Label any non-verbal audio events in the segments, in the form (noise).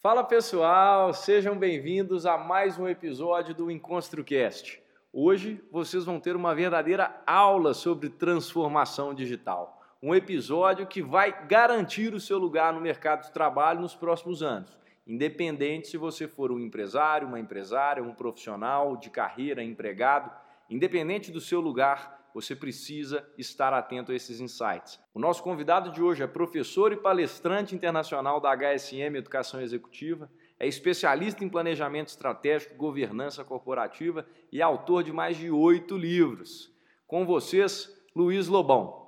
Fala pessoal, sejam bem-vindos a mais um episódio do EnconstruCast. Hoje vocês vão ter uma verdadeira aula sobre transformação digital. Um episódio que vai garantir o seu lugar no mercado de trabalho nos próximos anos, independente se você for um empresário, uma empresária, um profissional de carreira, empregado, independente do seu lugar, você precisa estar atento a esses insights. O nosso convidado de hoje é professor e palestrante internacional da HSM Educação Executiva, é especialista em planejamento estratégico e governança corporativa e autor de mais de oito livros. Com vocês, Luiz Lobão.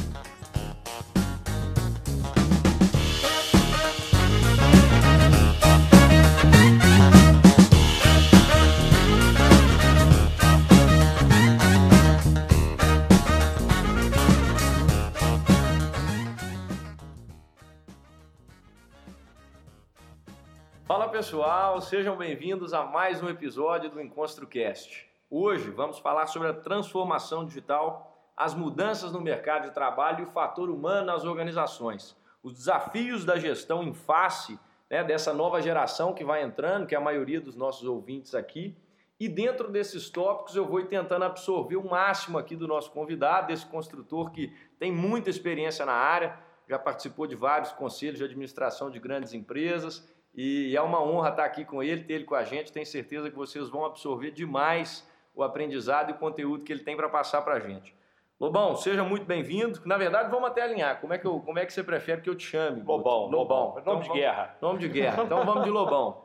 Pessoal, sejam bem-vindos a mais um episódio do EnconstruCast. Hoje vamos falar sobre a transformação digital, as mudanças no mercado de trabalho e o fator humano nas organizações, os desafios da gestão em face né, dessa nova geração que vai entrando, que é a maioria dos nossos ouvintes aqui. E dentro desses tópicos eu vou tentando absorver o máximo aqui do nosso convidado, desse construtor que tem muita experiência na área, já participou de vários conselhos de administração de grandes empresas e é uma honra estar aqui com ele, ter ele com a gente. Tenho certeza que vocês vão absorver demais o aprendizado e o conteúdo que ele tem para passar para a gente. Lobão, seja muito bem-vindo. Na verdade, vamos até alinhar. Como é que, eu, como é que você prefere que eu te chame? Lobão. Lobão. Lobão. Então, nome de guerra. Nome de guerra. Então vamos de Lobão.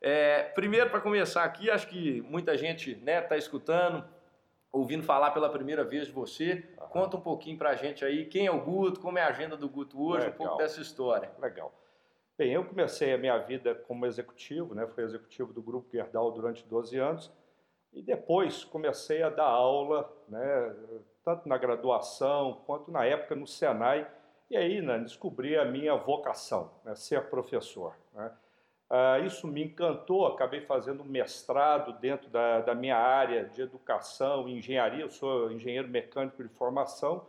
É, primeiro, para começar aqui, acho que muita gente está né, tá escutando, ouvindo falar pela primeira vez de você. Conta um pouquinho para a gente aí quem é o Guto, como é a agenda do Guto hoje, Legal. um pouco dessa história. Legal. Bem, eu comecei a minha vida como executivo, né? fui executivo do Grupo Gerdau durante 12 anos, e depois comecei a dar aula, né? tanto na graduação quanto na época no Senai, e aí né, descobri a minha vocação, né? ser professor. Né? Ah, isso me encantou, acabei fazendo mestrado dentro da, da minha área de educação e engenharia, eu sou engenheiro mecânico de formação,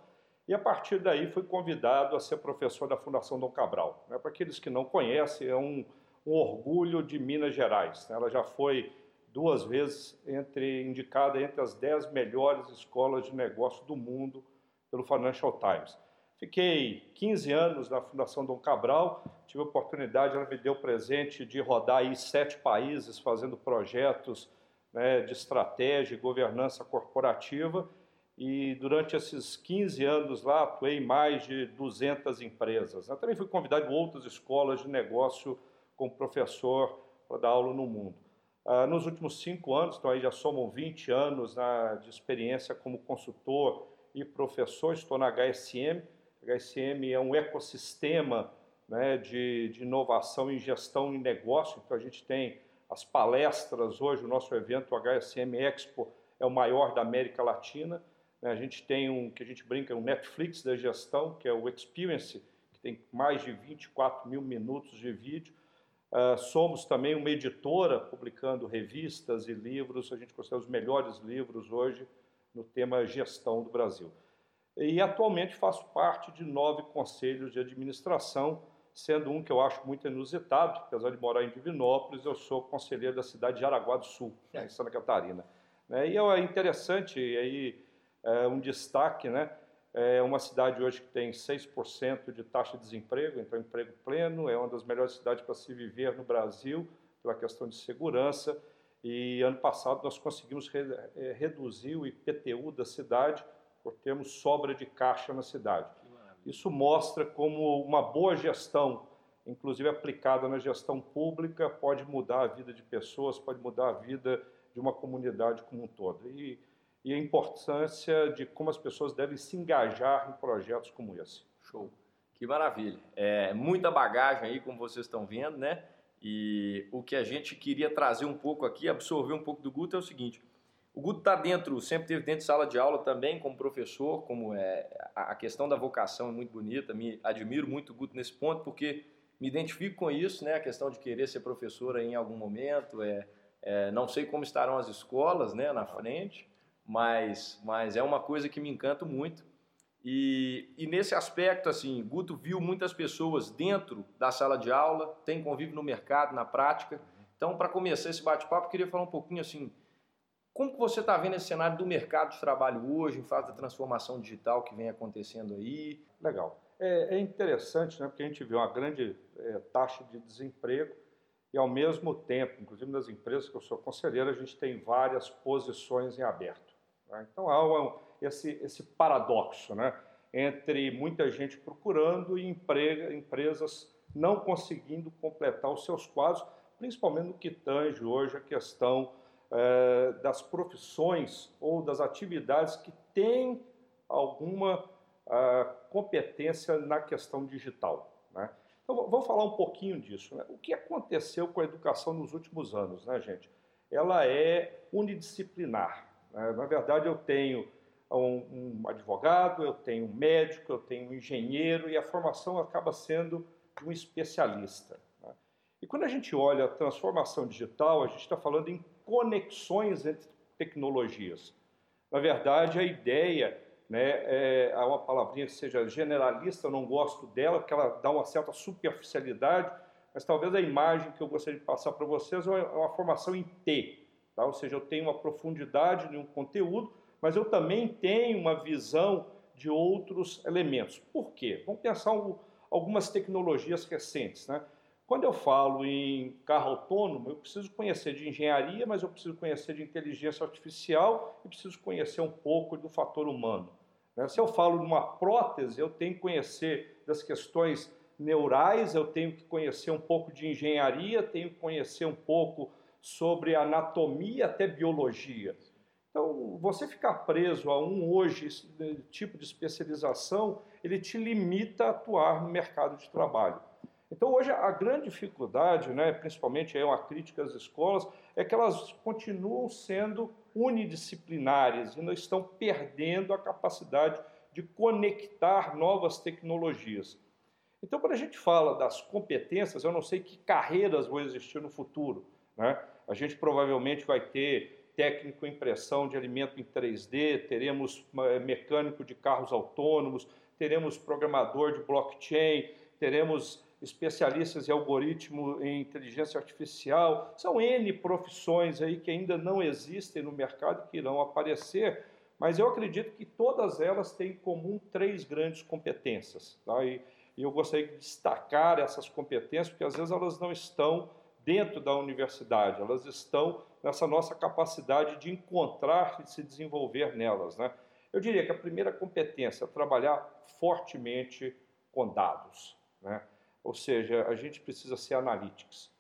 e a partir daí fui convidado a ser professor da Fundação Dom Cabral. Né? Para aqueles que não conhecem, é um, um orgulho de Minas Gerais. Né? Ela já foi duas vezes entre, indicada entre as dez melhores escolas de negócio do mundo pelo Financial Times. Fiquei 15 anos na Fundação Dom Cabral, tive a oportunidade, ela me deu o presente de rodar aí sete países fazendo projetos né, de estratégia e governança corporativa e durante esses 15 anos lá atuei em mais de 200 empresas. Eu também fui convidado em outras escolas de negócio como professor para dar aula no mundo. Ah, nos últimos cinco anos, então aí já somam 20 anos na, de experiência como consultor e professor, estou na HSM. HSM é um ecossistema né, de, de inovação em gestão e negócio, então a gente tem as palestras hoje, o nosso evento, o HSM Expo, é o maior da América Latina, né, a gente tem um que a gente brinca, um Netflix da gestão, que é o Experience, que tem mais de 24 mil minutos de vídeo. Uh, somos também uma editora publicando revistas e livros, a gente considera os melhores livros hoje no tema gestão do Brasil. E atualmente faço parte de nove conselhos de administração, sendo um que eu acho muito inusitado, apesar de morar em Divinópolis, eu sou conselheiro da cidade de Araguá do Sul, em Santa Catarina. Né, e é interessante, aí é, um destaque, né? É uma cidade hoje que tem 6% de taxa de desemprego, então emprego pleno, é uma das melhores cidades para se viver no Brasil, pela questão de segurança. E ano passado nós conseguimos re, é, reduzir o IPTU da cidade por termos sobra de caixa na cidade. Isso mostra como uma boa gestão, inclusive aplicada na gestão pública, pode mudar a vida de pessoas, pode mudar a vida de uma comunidade como um todo. E e a importância de como as pessoas devem se engajar em projetos como esse. Show. Que maravilha. É, muita bagagem aí, como vocês estão vendo, né? E o que a gente queria trazer um pouco aqui, absorver um pouco do Guto é o seguinte: o Guto está dentro, sempre teve dentro de sala de aula também, como professor, como é a questão da vocação é muito bonita. Me admiro muito o Guto nesse ponto, porque me identifico com isso, né? A questão de querer ser professora em algum momento. É, é não sei como estarão as escolas, né, na frente, mas, mas é uma coisa que me encanta muito. E, e, nesse aspecto, assim, Guto viu muitas pessoas dentro da sala de aula, tem convívio no mercado, na prática. Então, para começar esse bate-papo, queria falar um pouquinho assim, como que você está vendo esse cenário do mercado de trabalho hoje, em fase da transformação digital que vem acontecendo aí? Legal. É, é interessante, né, porque a gente vê uma grande é, taxa de desemprego e, ao mesmo tempo, inclusive nas empresas que eu sou conselheiro, a gente tem várias posições em aberto. Né? Então, há esse, esse paradoxo né, entre muita gente procurando e emprega, empresas não conseguindo completar os seus quadros, principalmente no que tange hoje a questão é, das profissões ou das atividades que têm alguma uh, competência na questão digital. Né? Então, vamos falar um pouquinho disso. Né? O que aconteceu com a educação nos últimos anos, né, gente? Ela é unidisciplinar. Né? Na verdade, eu tenho um, um, advogado, eu tenho um médico, eu tenho um engenheiro e a formação acaba sendo de um especialista. Né? E quando a gente olha a transformação digital, a gente está falando em conexões entre tecnologias. Na verdade, a ideia né, é, é uma palavrinha que seja generalista, eu não gosto dela, porque ela dá uma certa superficialidade, mas talvez a imagem que eu gostaria de passar para vocês é uma formação em T, tá? ou seja, eu tenho uma profundidade de um conteúdo, mas eu também tenho uma visão de outros elementos. Por quê? Vamos pensar um, algumas tecnologias recentes. Né? Quando eu falo em carro autônomo, eu preciso conhecer de engenharia, mas eu preciso conhecer de inteligência artificial e preciso conhecer um pouco do fator humano. Né? Se eu falo de uma prótese, eu tenho que conhecer das questões neurais, eu tenho que conhecer um pouco de engenharia, tenho que conhecer um pouco sobre anatomia, até biologia. Então, você ficar preso a um hoje tipo de especialização, ele te limita a atuar no mercado de trabalho. Então, hoje, a grande dificuldade, né, principalmente é uma crítica às escolas, é que elas continuam sendo unidisciplinares e não estão perdendo a capacidade de conectar novas tecnologias. Então, quando a gente fala das competências, eu não sei que carreiras vão existir no futuro. Né? A gente provavelmente vai ter técnico impressão de alimento em 3D, teremos eh, mecânico de carros autônomos, teremos programador de blockchain, teremos especialistas em algoritmo em inteligência artificial. São N profissões aí que ainda não existem no mercado que irão aparecer, mas eu acredito que todas elas têm em comum três grandes competências. Tá? E, e eu gostaria de destacar essas competências, porque às vezes elas não estão dentro da universidade, elas estão nessa nossa capacidade de encontrar e se desenvolver nelas. Né? Eu diria que a primeira competência é trabalhar fortemente com dados. Né? ou seja, a gente precisa ser analytics.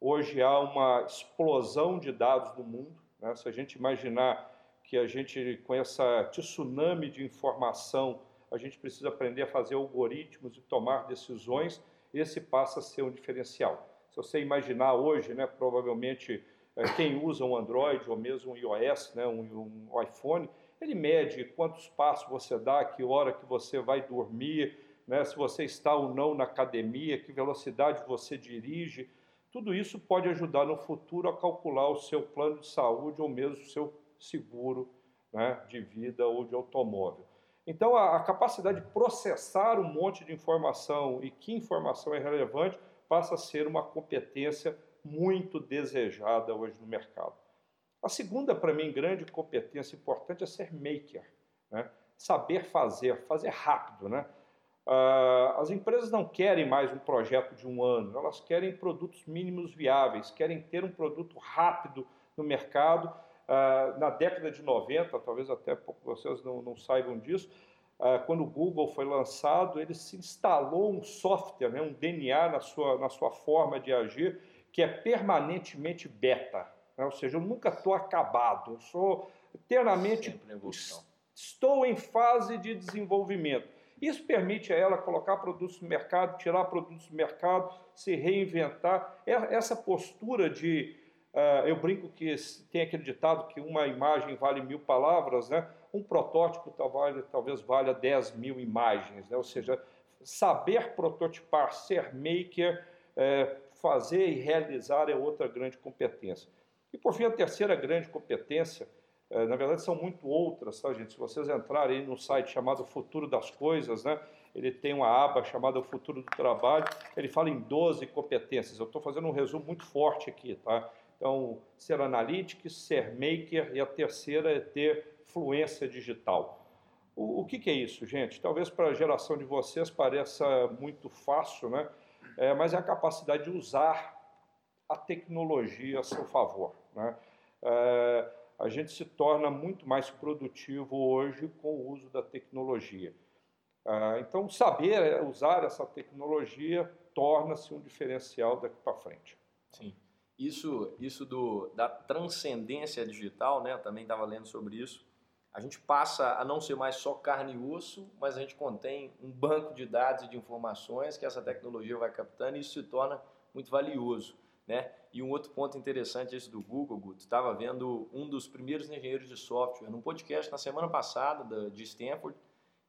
Hoje há uma explosão de dados no mundo. Né? Se a gente imaginar que a gente, com essa tsunami de informação, a gente precisa aprender a fazer algoritmos e tomar decisões, esse passa a ser um diferencial. Se você imaginar hoje, né, provavelmente eh, quem usa um Android ou mesmo um iOS, né, um, um iPhone, ele mede quantos passos você dá, que hora que você vai dormir, né, se você está ou não na academia, que velocidade você dirige. Tudo isso pode ajudar no futuro a calcular o seu plano de saúde ou mesmo o seu seguro né, de vida ou de automóvel. Então, a, a, capacidade de processar um monte de informação e que informação é relevante passa a ser uma competência muito desejada hoje no mercado. A segunda, para mim, grande competência importante é ser maker, né? saber fazer, fazer rápido. Né? Uh, as empresas não querem mais um projeto de um ano, elas querem produtos mínimos viáveis, querem ter um produto rápido no mercado. Uh, na década de 90, talvez até pouco vocês não, não saibam disso, quando o Google foi lançado, ele se instalou um software, né, um DNA na sua, na sua forma de agir, que é permanentemente beta. Né? Ou seja, eu nunca estou acabado, eu sou eternamente estou em fase de desenvolvimento. Isso permite a ela colocar produtos no mercado, tirar produtos do mercado, se reinventar. Essa postura de. Uh, eu brinco que tem aquele ditado que uma imagem vale mil palavras, né? Um protótipo talvez, talvez valha 10 mil imagens, né? ou seja, saber prototipar, ser maker, é, fazer e realizar é outra grande competência. E por fim, a terceira grande competência é, na verdade, são muito outras, tá, gente? Se vocês entrarem no site chamado Futuro das Coisas, né? Ele tem uma aba chamada O Futuro do Trabalho, ele fala em 12 competências. Eu estou fazendo um resumo muito forte aqui, tá? Então, ser analítico, ser maker e a terceira é ter fluência digital. O, o que, que, é isso, gente? Talvez para a geração de vocês pareça muito fácil, né? É, mas é a capacidade de usar a tecnologia a seu favor, né? É, a gente se torna muito mais produtivo hoje com o uso da tecnologia. Ah, então, saber usar essa tecnologia torna-se um diferencial daqui para frente. Sim. Isso, isso do, da transcendência digital, né? Eu também estava lendo sobre isso. A gente passa a não ser mais só carne e osso, mas a gente contém um banco de dados e de informações que essa tecnologia vai captando e isso se torna muito valioso. Né? E um outro ponto interessante esse do Google, Guto, estava vendo um dos primeiros engenheiros de software num podcast na semana passada de Stanford,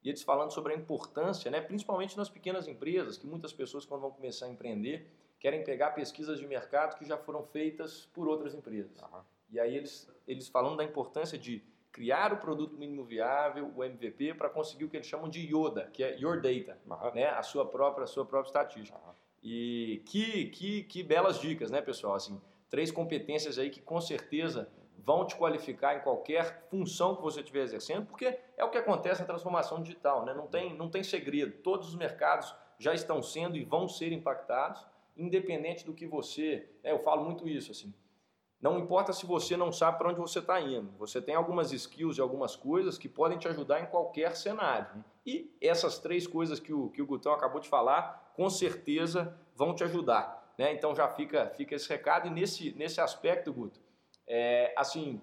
e eles falando sobre a importância, né, principalmente nas pequenas empresas, que muitas pessoas quando vão começar a empreender, querem pegar pesquisas de mercado que já foram feitas por outras empresas. Uhum. E aí eles, eles falando da importância de criar o produto mínimo viável, o MVP, para conseguir o que eles chamam de YODA, que é Your Data, uhum. né, a sua própria, a sua própria estatística. Uhum. E que, que, que belas dicas, né, pessoal? Assim, três competências aí que com certeza vão te qualificar em qualquer função que você estiver exercendo, porque é o que acontece na transformação digital, né? não, tem, não tem segredo. Todos os mercados já estão sendo e vão ser impactados, independente do que você. Né? Eu falo muito isso assim. Não importa se você não sabe para onde você está indo, você tem algumas skills e algumas coisas que podem te ajudar em qualquer cenário. E essas três coisas que o, que o Gutão acabou de falar com certeza vão te ajudar. Né? Então já fica, fica esse recado. E nesse, nesse aspecto, Guto, é, assim,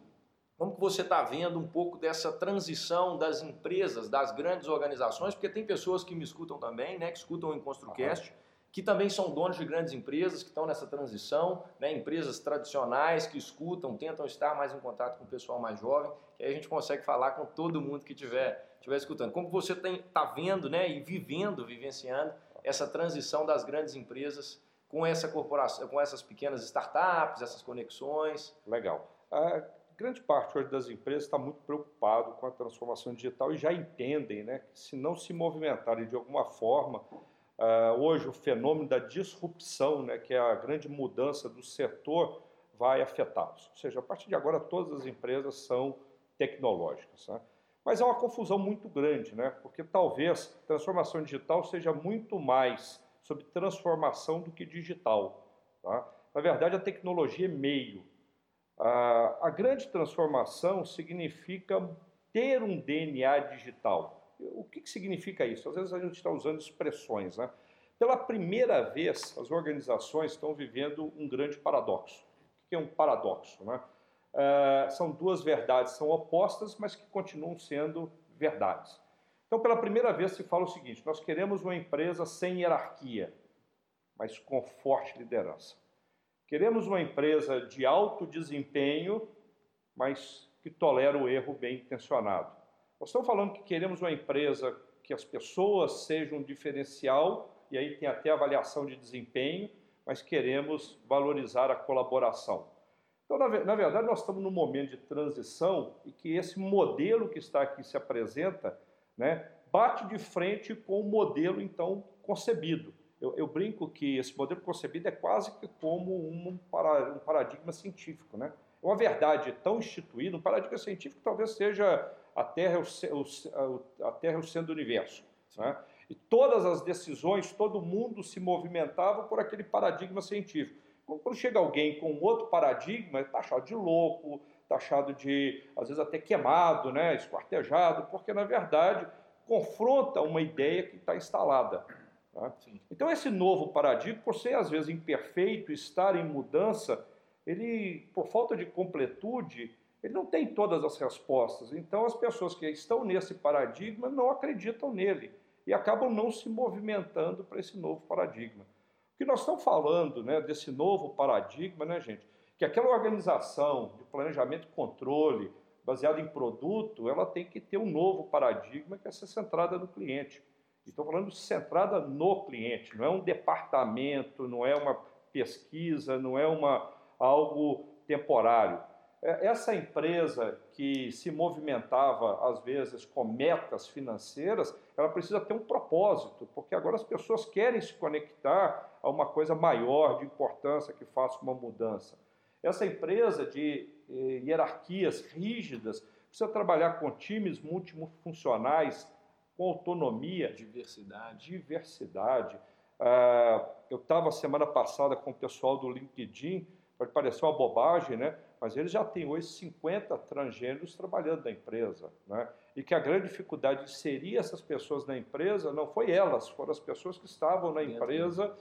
como que você está vendo um pouco dessa transição das empresas, das grandes organizações? Porque tem pessoas que me escutam também, né, que escutam o EnconstruCast, uhum. Que também são donos de grandes empresas, que estão nessa transição, né, empresas tradicionais que escutam, tentam estar mais em contato com o pessoal mais jovem, que aí a gente consegue falar com todo mundo que estiver, estiver escutando. Como você está vendo né, e vivendo, vivenciando essa transição das grandes empresas com essa corporação, com essas pequenas startups, essas conexões. Legal. A grande parte hoje das empresas está muito preocupado com a transformação digital e já entendem, né, que se não se movimentarem de alguma forma, uh, hoje o fenômeno da disrupção, né, que é a grande mudança do setor, vai afetá-los. Ou seja, a partir de agora todas as empresas são tecnológicas. Né? Mas é uma confusão muito grande, né? porque talvez transformação digital seja muito mais sobre transformação do que digital. Tá? Na verdade, a tecnologia é meio. A, a grande transformação significa ter um DNA digital. O que, que significa isso? Às vezes a gente está usando expressões. Né? Pela primeira vez, as organizações estão vivendo um grande paradoxo. O que é um paradoxo? Né? uh, são duas verdades, são opostas, mas que continuam sendo verdades. Então, pela primeira vez, se fala o seguinte: nós queremos uma empresa sem hierarquia, mas com forte liderança. Queremos uma empresa de alto desempenho, mas que tolera o erro bem intencionado. Nós estamos falando que queremos uma empresa que as pessoas sejam um diferencial, e aí tem até avaliação de desempenho, mas queremos valorizar a colaboração. Então, na, verdade, nós estamos num momento de transição e que esse modelo que está aqui se apresenta né, bate de frente com o modelo, então, concebido. Eu, eu brinco que esse modelo concebido é quase que como um, para, um paradigma científico. Né? É uma verdade tão instituída, um paradigma científico talvez seja a Terra é o, o, a terra é o centro do universo. Né? E todas as decisões, todo mundo se movimentava por aquele paradigma científico. Quando chega alguém com outro paradigma, é taxado de louco, taxado de, às vezes, até queimado, né, esquartejado, porque, na verdade, confronta uma ideia que está instalada. Tá? Então, esse novo paradigma, por ser, às vezes, imperfeito, estar em mudança, ele, por falta de completude, Ele não tem todas as respostas. Então, as pessoas que estão nesse paradigma não acreditam nele e acabam não se movimentando para esse novo paradigma. O que nós estamos falando né, desse novo paradigma, né, gente? Que aquela organização de planejamento e controle baseada em produto, ela tem que ter um novo paradigma que é ser centrada no cliente. Estou falando centrada no cliente, não é um departamento, não é uma pesquisa, não é uma, algo temporário. É, essa empresa que se movimentava, às vezes, com metas financeiras, ela precisa ter um propósito, porque agora as pessoas querem se conectar a uma coisa maior, de importância, que faça uma mudança. Essa empresa de eh, hierarquias rígidas precisa trabalhar com times multifuncionais, com autonomia. Diversidade. Diversidade. Ah, eu estava semana passada com o pessoal do LinkedIn, pode parecer uma bobagem, né? Mas eles já têm hoje 50 transgêneros trabalhando na empresa. Né? E que a grande dificuldade de inserir essas pessoas na empresa não foi elas, foram as pessoas que estavam na empresa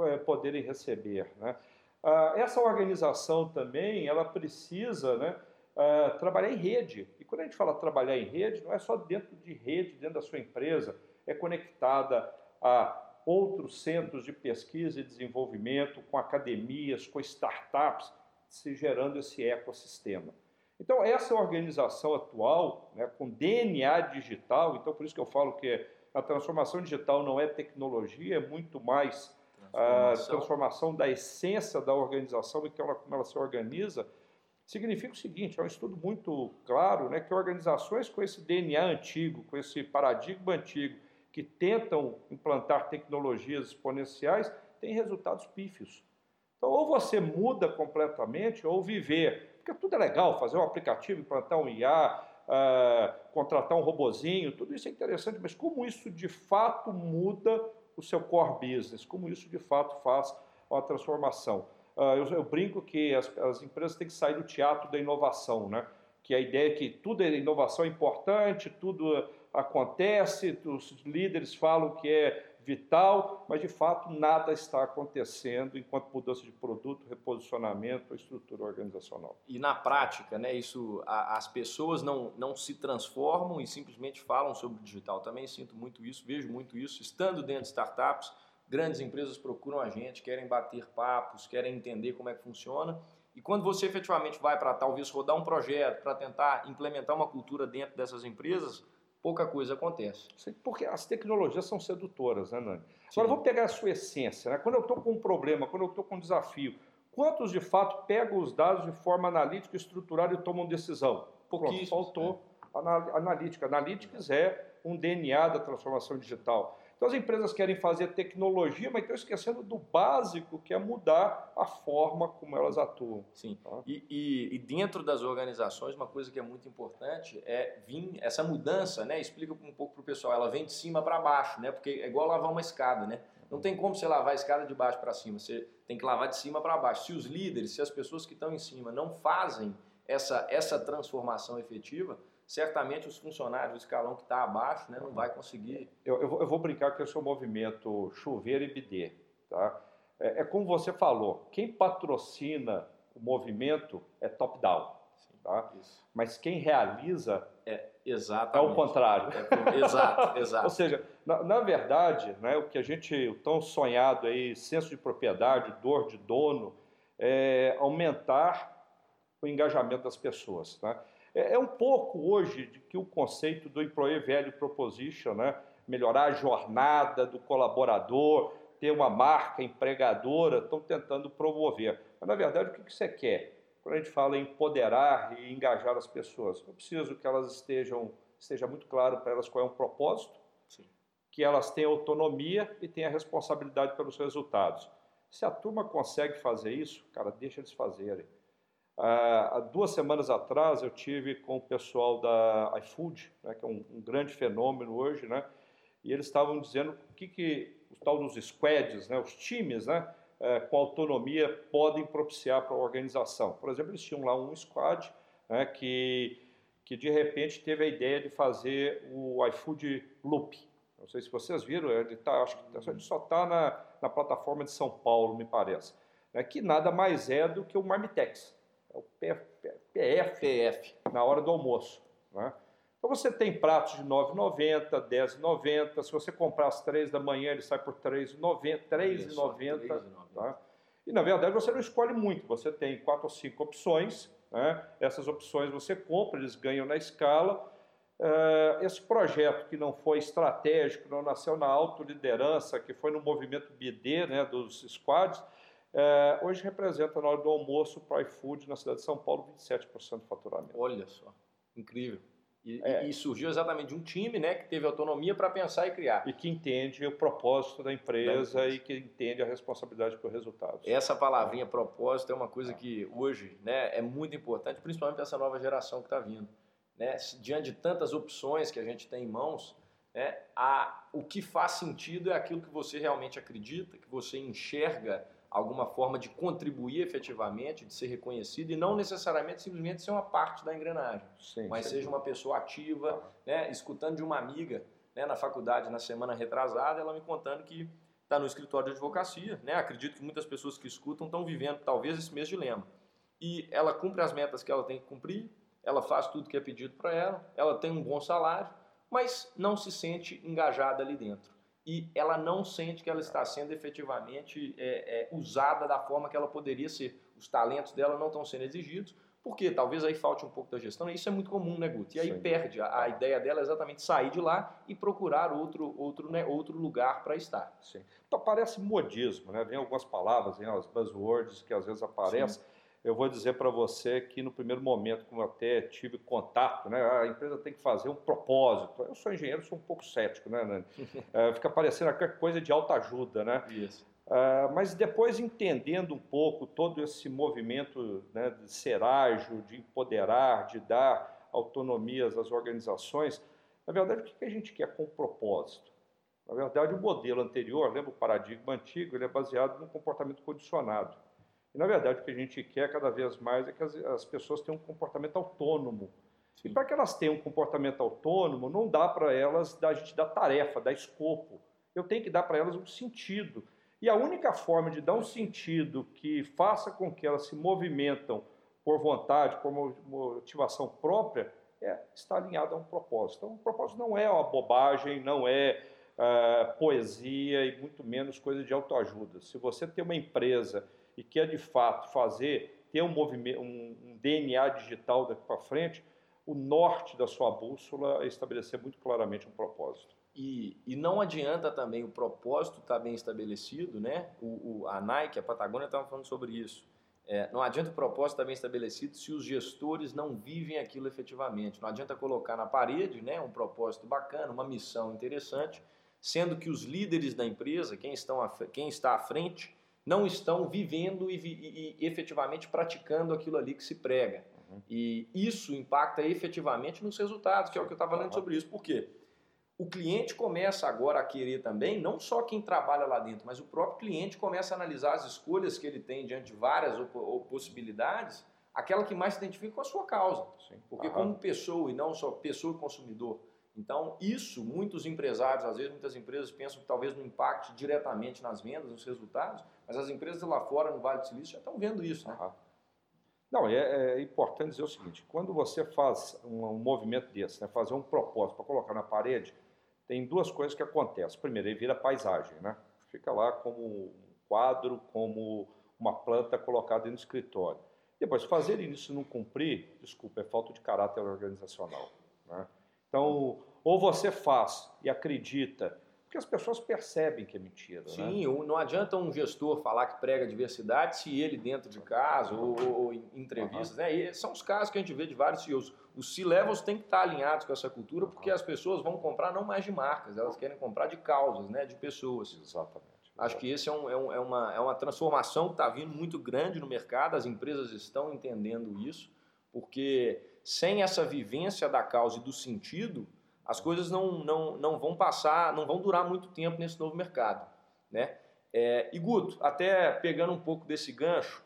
é, poderem receber. Né? Ah, essa organização também, ela precisa né, ah, trabalhar em rede. E quando a gente fala trabalhar em rede, não é só dentro de rede, dentro da sua empresa, é conectada a outros centros de pesquisa e desenvolvimento, com academias, com startups, se gerando esse ecossistema. Então, essa organização atual, né, com DNA digital, então por isso que eu falo que a transformação digital não é tecnologia, é muito mais a transformação da essência da organização e que ela, como ela se organiza, significa o seguinte, é um estudo muito claro, né, que organizações com esse DNA antigo, com esse paradigma antigo, que tentam implantar tecnologias exponenciais, têm resultados pífios. Então, ou você muda completamente, ou viver. Porque tudo é legal, fazer um aplicativo, implantar um IA, uh, ah, contratar um robozinho, tudo isso é interessante, mas como isso de fato muda o seu core business, como isso de fato faz uma transformação. Uh, eu, eu, brinco que as, as, empresas têm que sair do teatro da inovação, né? que a ideia é que tudo é inovação é importante, tudo acontece, os líderes falam que é vital, mas de fato nada está acontecendo enquanto mudança de produto, reposicionamento estrutura organizacional. E na prática, né, isso, a, as pessoas não, não se transformam e simplesmente falam sobre o digital. Também sinto muito isso, vejo muito isso, estando dentro de startups, grandes empresas procuram a gente, querem bater papos, querem entender como é que funciona. E quando você efetivamente vai para talvez rodar um projeto, para tentar implementar uma cultura dentro dessas empresas, pouca coisa acontece. Porque as tecnologias são sedutoras, né, Nani? Sim. Agora vamos pegar a sua essência. Né? Quando eu estou com um problema, quando eu estou com um desafio, quantos de fato pegam os dados de forma analítica, estruturada e tomam decisão? Pouquíssimos. Faltou é. analítica. Analytics é um DNA da transformação digital. Então as empresas querem fazer tecnologia, mas estão esquecendo do básico, que é mudar a forma como elas atuam. Sim. Tá? E, e, e, dentro das organizações, uma coisa que é muito importante é vir essa mudança, né? Explica um pouco para o pessoal, ela vem de cima para baixo, né? Porque é igual lavar uma escada, né? Não tem como você lavar a escada de baixo para cima, você tem que lavar de cima para baixo. Se os líderes, se as pessoas que estão em cima não fazem essa, essa transformação efetiva, certamente os funcionários, o escalão que está abaixo, né, não vai conseguir. Eu, eu, vou, eu, vou, brincar que esse é o movimento chuveiro e bidê. Tá? É, é como você falou, quem patrocina o movimento é top-down. Tá? Mas quem realiza é, é o contrário. É, exato, (laughs) exato. Ou seja, na, na, verdade, né, o que a gente, o tão sonhado aí, senso de propriedade, dor de dono, é aumentar o engajamento das pessoas. Tá? É, é, um pouco hoje de que o conceito do employee value proposition, né? melhorar a jornada do colaborador, ter uma marca empregadora, estão tentando promover. Mas, na verdade, o que você quer? Quando a gente fala em empoderar e engajar as pessoas, eu preciso que elas estejam, esteja muito claro para elas qual é o propósito, Sim. que elas tenham autonomia e tenham a responsabilidade pelos resultados. Se a turma consegue fazer isso, cara, deixa eles fazerem. Há duas semanas atrás eu tive com o pessoal da iFood, né, que é um, um, grande fenômeno hoje, né, e eles estavam dizendo o que, que os tal dos squads, né, os times, né, é, com autonomia podem propiciar para a organização. Por exemplo, eles tinham lá um squad né, que, que de repente teve a ideia de fazer o iFood Loop. Não sei se vocês viram, ele, tá, acho que ele só está na, na plataforma de São Paulo, me parece. Né, que nada mais é do que o Marmitex é o PF, PF na hora do almoço. Né? Então você tem pratos de R$ 9,90, R$ 10,90. Se você comprar às 3 da manhã, ele sai por R$ 3,90. R$ Tá? E na verdade você não escolhe muito, você tem quatro ou cinco opções. Né? Essas opções você compra, eles ganham na escala. Uh, esse projeto que não foi estratégico, não nasceu na autoliderança, que foi no movimento BD né, dos squads, uh, hoje representa na hora do almoço para o iFood na cidade de São Paulo 27% do faturamento. Olha só, incrível. E, é. e, surgiu exatamente de um time né, que teve autonomia para pensar e criar. E que entende o propósito da empresa da e que entende a responsabilidade por resultados. Essa palavrinha propósito é uma coisa que hoje né, é muito importante, principalmente para essa nova geração que está vindo. Né? Diante de tantas opções que a gente tem em mãos, né, a, o que faz sentido é aquilo que você realmente acredita, que você enxerga alguma forma de contribuir efetivamente, de ser reconhecido e não necessariamente simplesmente ser uma parte da engrenagem, sim, mas sim. seja uma pessoa ativa, né, escutando de uma amiga né, na faculdade na semana retrasada, ela me contando que está no escritório de advocacia, né, acredito que muitas pessoas que escutam estão vivendo talvez esse mesmo dilema. E ela cumpre as metas que ela tem que cumprir, ela faz tudo que é pedido para ela, ela tem um bom salário, mas não se sente engajada ali dentro e ela não sente que ela está sendo efetivamente é, é, usada da forma que ela poderia ser. Os talentos dela não estão sendo exigidos, porque talvez aí falte um pouco da gestão, e isso é muito comum, né, Guto? E aí Sim. perde. A, a, ideia dela é exatamente sair de lá e procurar outro, outro, né, outro lugar para estar. Sim. Então parece modismo, né? Vem algumas palavras, vem as buzzwords que às vezes aparecem. Sim eu vou dizer para você que no primeiro momento, como eu até tive contato, né, a empresa tem que fazer um propósito. Eu sou engenheiro, sou um pouco cético, né? né? é, (laughs) fica parecendo qualquer coisa de alta ajuda, né? Isso. É, mas depois entendendo um pouco todo esse movimento né, de ser ágil, de empoderar, de dar autonomias às organizações, na verdade, o que a gente quer com o propósito? Na verdade, o modelo anterior, lembra o paradigma antigo, ele é baseado no comportamento condicionado. E, na verdade, o que a gente quer cada vez mais é que as, as pessoas tenham um comportamento autônomo. Sim. E para que elas tenham um comportamento autônomo, não dá para elas a gente dar tarefa, dar escopo. Eu tenho que dar para elas um sentido. E a única forma de dar um sentido que faça com que elas se movimentam por vontade, por motivação própria, é estar alinhado a um propósito. Então, o propósito não é uma bobagem, não é uh, poesia e muito menos coisa de autoajuda. Se você tem uma empresa e quer de fato fazer, ter um, movimento, um, um DNA digital daqui para frente, o norte da sua bússola é estabelecer muito claramente um propósito. E, e não adianta também o propósito estar tá bem estabelecido, né? O, o a Nike, a Patagônia estavam falando sobre isso. É, não adianta o propósito estar bem estabelecido se os gestores não vivem aquilo efetivamente. Não adianta colocar na parede né, um propósito bacana, uma missão interessante, sendo que os líderes da empresa, quem, estão quem está à frente, não estão vivendo e, e, e efetivamente praticando aquilo ali que se prega. Uhum. E isso impacta efetivamente nos resultados, que é o que eu estava falando sobre isso. Por quê? O cliente começa agora a querer também, não só quem trabalha lá dentro, mas o próprio cliente começa a analisar as escolhas que ele tem diante de várias possibilidades, aquela que mais se identifica com a sua causa. Sim. Porque como pessoa e não só pessoa e consumidor, então, isso, muitos empresários, às vezes muitas empresas pensam que talvez não impacte diretamente nas vendas, nos resultados, mas as empresas lá fora, no Vale do Silício, já estão vendo isso, né? Não, é, é, importante dizer o seguinte, quando você faz um, um movimento desse, né, fazer um propósito para colocar na parede, tem duas coisas que acontecem. Primeiro, ele vira paisagem, né? Fica lá como um quadro, como uma planta colocada no escritório. Depois, fazer isso não cumprir, desculpa, é falta de caráter organizacional, né? Então, ou você faz e acredita, porque as pessoas percebem que é mentira. Né? Sim, né? não adianta um gestor falar que prega diversidade se ele dentro de casa ou, ou em entrevistas, uhum. né? E são os casos que a gente vê de vários CEOs. Os C-levels têm que estar alinhados com essa cultura, porque as pessoas vão comprar não mais de marcas, elas querem comprar de causas, né? De pessoas. Exatamente. Acho que esse é, um, é, um, é, uma, é uma transformação que está vindo muito grande no mercado, as empresas estão entendendo isso, porque sem essa vivência da causa e do sentido, as coisas não, não, não vão passar, não vão durar muito tempo nesse novo mercado. Né? É, e Guto, até pegando um pouco desse gancho,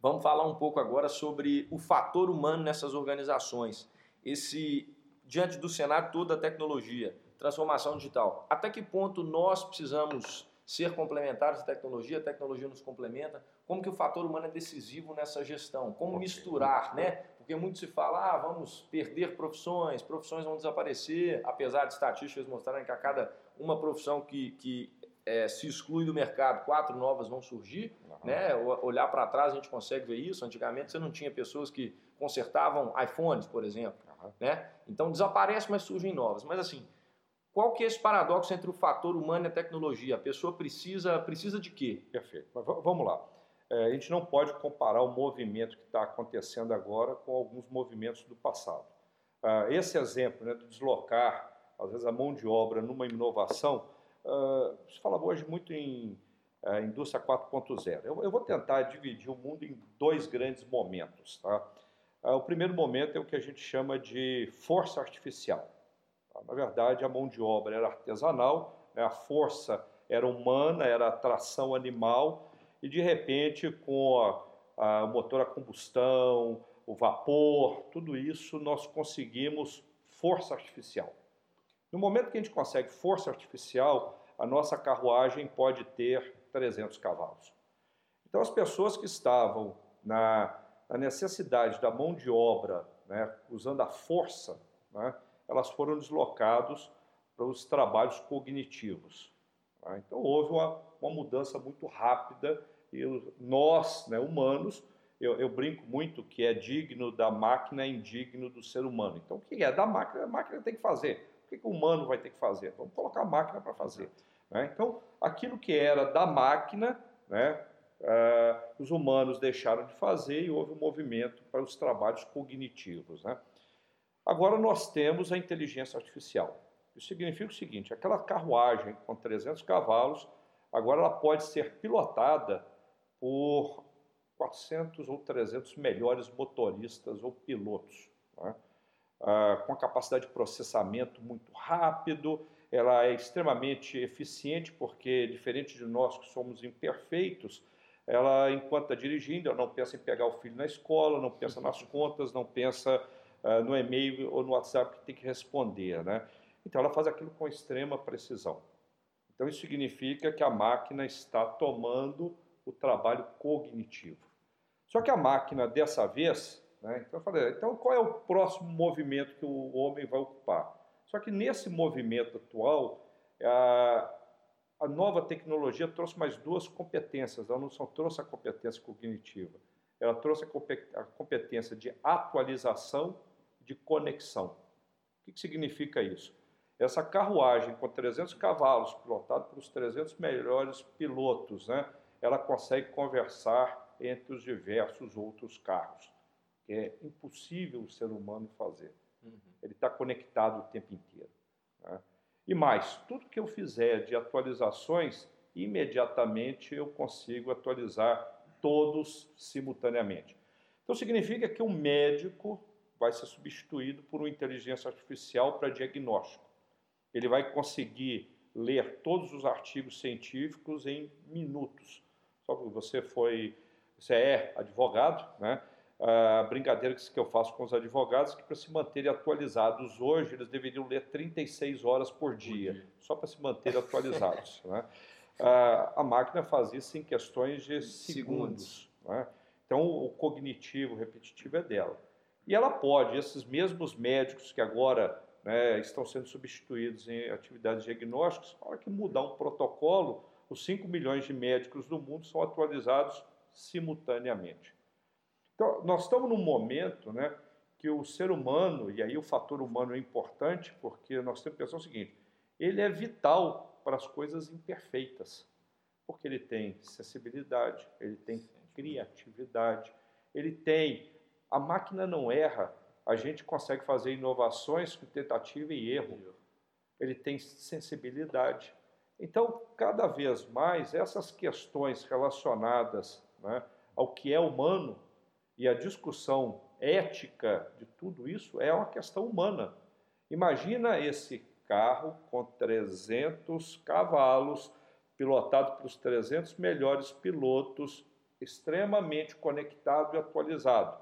vamos falar um pouco agora sobre o fator humano nessas organizações. Esse, diante do cenário todo da tecnologia, transformação digital, até que ponto nós precisamos ser complementares à tecnologia, a tecnologia nos complementa, como que o fator humano é decisivo nessa gestão, como okay. misturar, né? Porque muito se fala, ah, vamos perder profissões, profissões vão desaparecer, apesar de estatísticas mostrarem que a cada uma profissão que, que é, se exclui do mercado, quatro novas vão surgir. Uhum. Né? Olhar para trás a gente consegue ver isso. Antigamente você não tinha pessoas que consertavam iPhones, por exemplo. Uhum. Né? Então desaparece, mas surgem novas. Mas assim, qual que é esse paradoxo entre o fator humano e a tecnologia? A pessoa precisa, precisa de quê? Perfeito. Mas vamos lá. É, a gente não pode comparar o movimento que está acontecendo agora com alguns movimentos do passado. Ah, esse exemplo né, de deslocar, às vezes, a mão de obra numa inovação, se fala hoje muito em uh, indústria 4.0. Eu, vou tentar dividir o mundo em dois grandes momentos. Tá? Uh, o primeiro momento é o que a gente chama de força artificial. Na verdade, a mão de obra era artesanal, né? a força era humana, era tração animal, e de repente, com a, a, o motor a combustão, o vapor, tudo isso, nós conseguimos força artificial. No momento que a gente consegue força artificial, a nossa carruagem pode ter 300 cavalos. Então, as pessoas que estavam na, na necessidade da mão de obra, né, usando a força, né, elas foram deslocadas para os trabalhos cognitivos. Tá? Então, houve uma, uma mudança muito rápida e nós, né, humanos, eu, eu, brinco muito que é digno da máquina, é indigno do ser humano. Então, o que é da máquina? A máquina tem que fazer que, que o humano vai ter que fazer? Vamos colocar a máquina para fazer. Né? Então, aquilo que era da máquina, né, uh, os humanos deixaram de fazer e houve um movimento para os trabalhos cognitivos. Né? Agora nós temos a inteligência artificial. Isso significa o seguinte: aquela carruagem com 300 cavalos, agora ela pode ser pilotada por 400 ou 300 melhores motoristas ou pilotos. Né? uh, com a capacidade de processamento muito rápido, ela é extremamente eficiente, porque, diferente de nós que somos imperfeitos, ela, enquanto está dirigindo, ela não pensa em pegar o filho na escola, não pensa nas contas, não pensa uh, no e-mail ou no WhatsApp que tem que responder. Né? Então, ela faz aquilo com extrema precisão. Então, isso significa que a máquina está tomando o trabalho cognitivo. Só que a máquina, dessa vez, né? Então, eu falei, então qual é o próximo movimento que o homem vai ocupar? Só que nesse movimento atual, a, a nova tecnologia trouxe mais duas competências. Ela não só trouxe a competência cognitiva, ela trouxe a competência de atualização, de conexão. O que, que significa isso? Essa carruagem com 300 cavalos, pilotada pelos 300 melhores pilotos, né, ela consegue conversar entre os diversos outros carros que é impossível o ser humano fazer. Uhum. Ele está conectado o tempo inteiro. Né? E mais, tudo que eu fizer de atualizações, imediatamente eu consigo atualizar todos simultaneamente. Então significa que o médico vai ser substituído por uma inteligência artificial para diagnóstico. Ele vai conseguir ler todos os artigos científicos em minutos. Só que você foi, você é advogado, né? a brincadeira que eu faço com os advogados que para se manterem atualizados hoje, eles deveriam ler 36 horas por dia, por dia. só para se manterem (laughs) atualizados. né? a máquina faz isso em questões de segundos. Né? Então, o cognitivo repetitivo é dela. E ela pode, esses mesmos médicos que agora né, estão sendo substituídos em atividades diagnósticas, na hora que mudar um protocolo, os 5 milhões de médicos do mundo são atualizados simultaneamente. Então, nós estamos num momento né, que o ser humano, e aí o fator humano é importante, porque nós temos que pensar o seguinte: ele é vital para as coisas imperfeitas, porque ele tem sensibilidade, ele tem criatividade, ele tem. A máquina não erra, a gente consegue fazer inovações com tentativa e erro. Ele tem sensibilidade. Então, cada vez mais, essas questões relacionadas né, ao que é humano e a discussão ética de tudo isso é uma questão humana. Imagina esse carro com 300 cavalos, pilotado pelos 300 melhores pilotos, extremamente conectado e atualizado.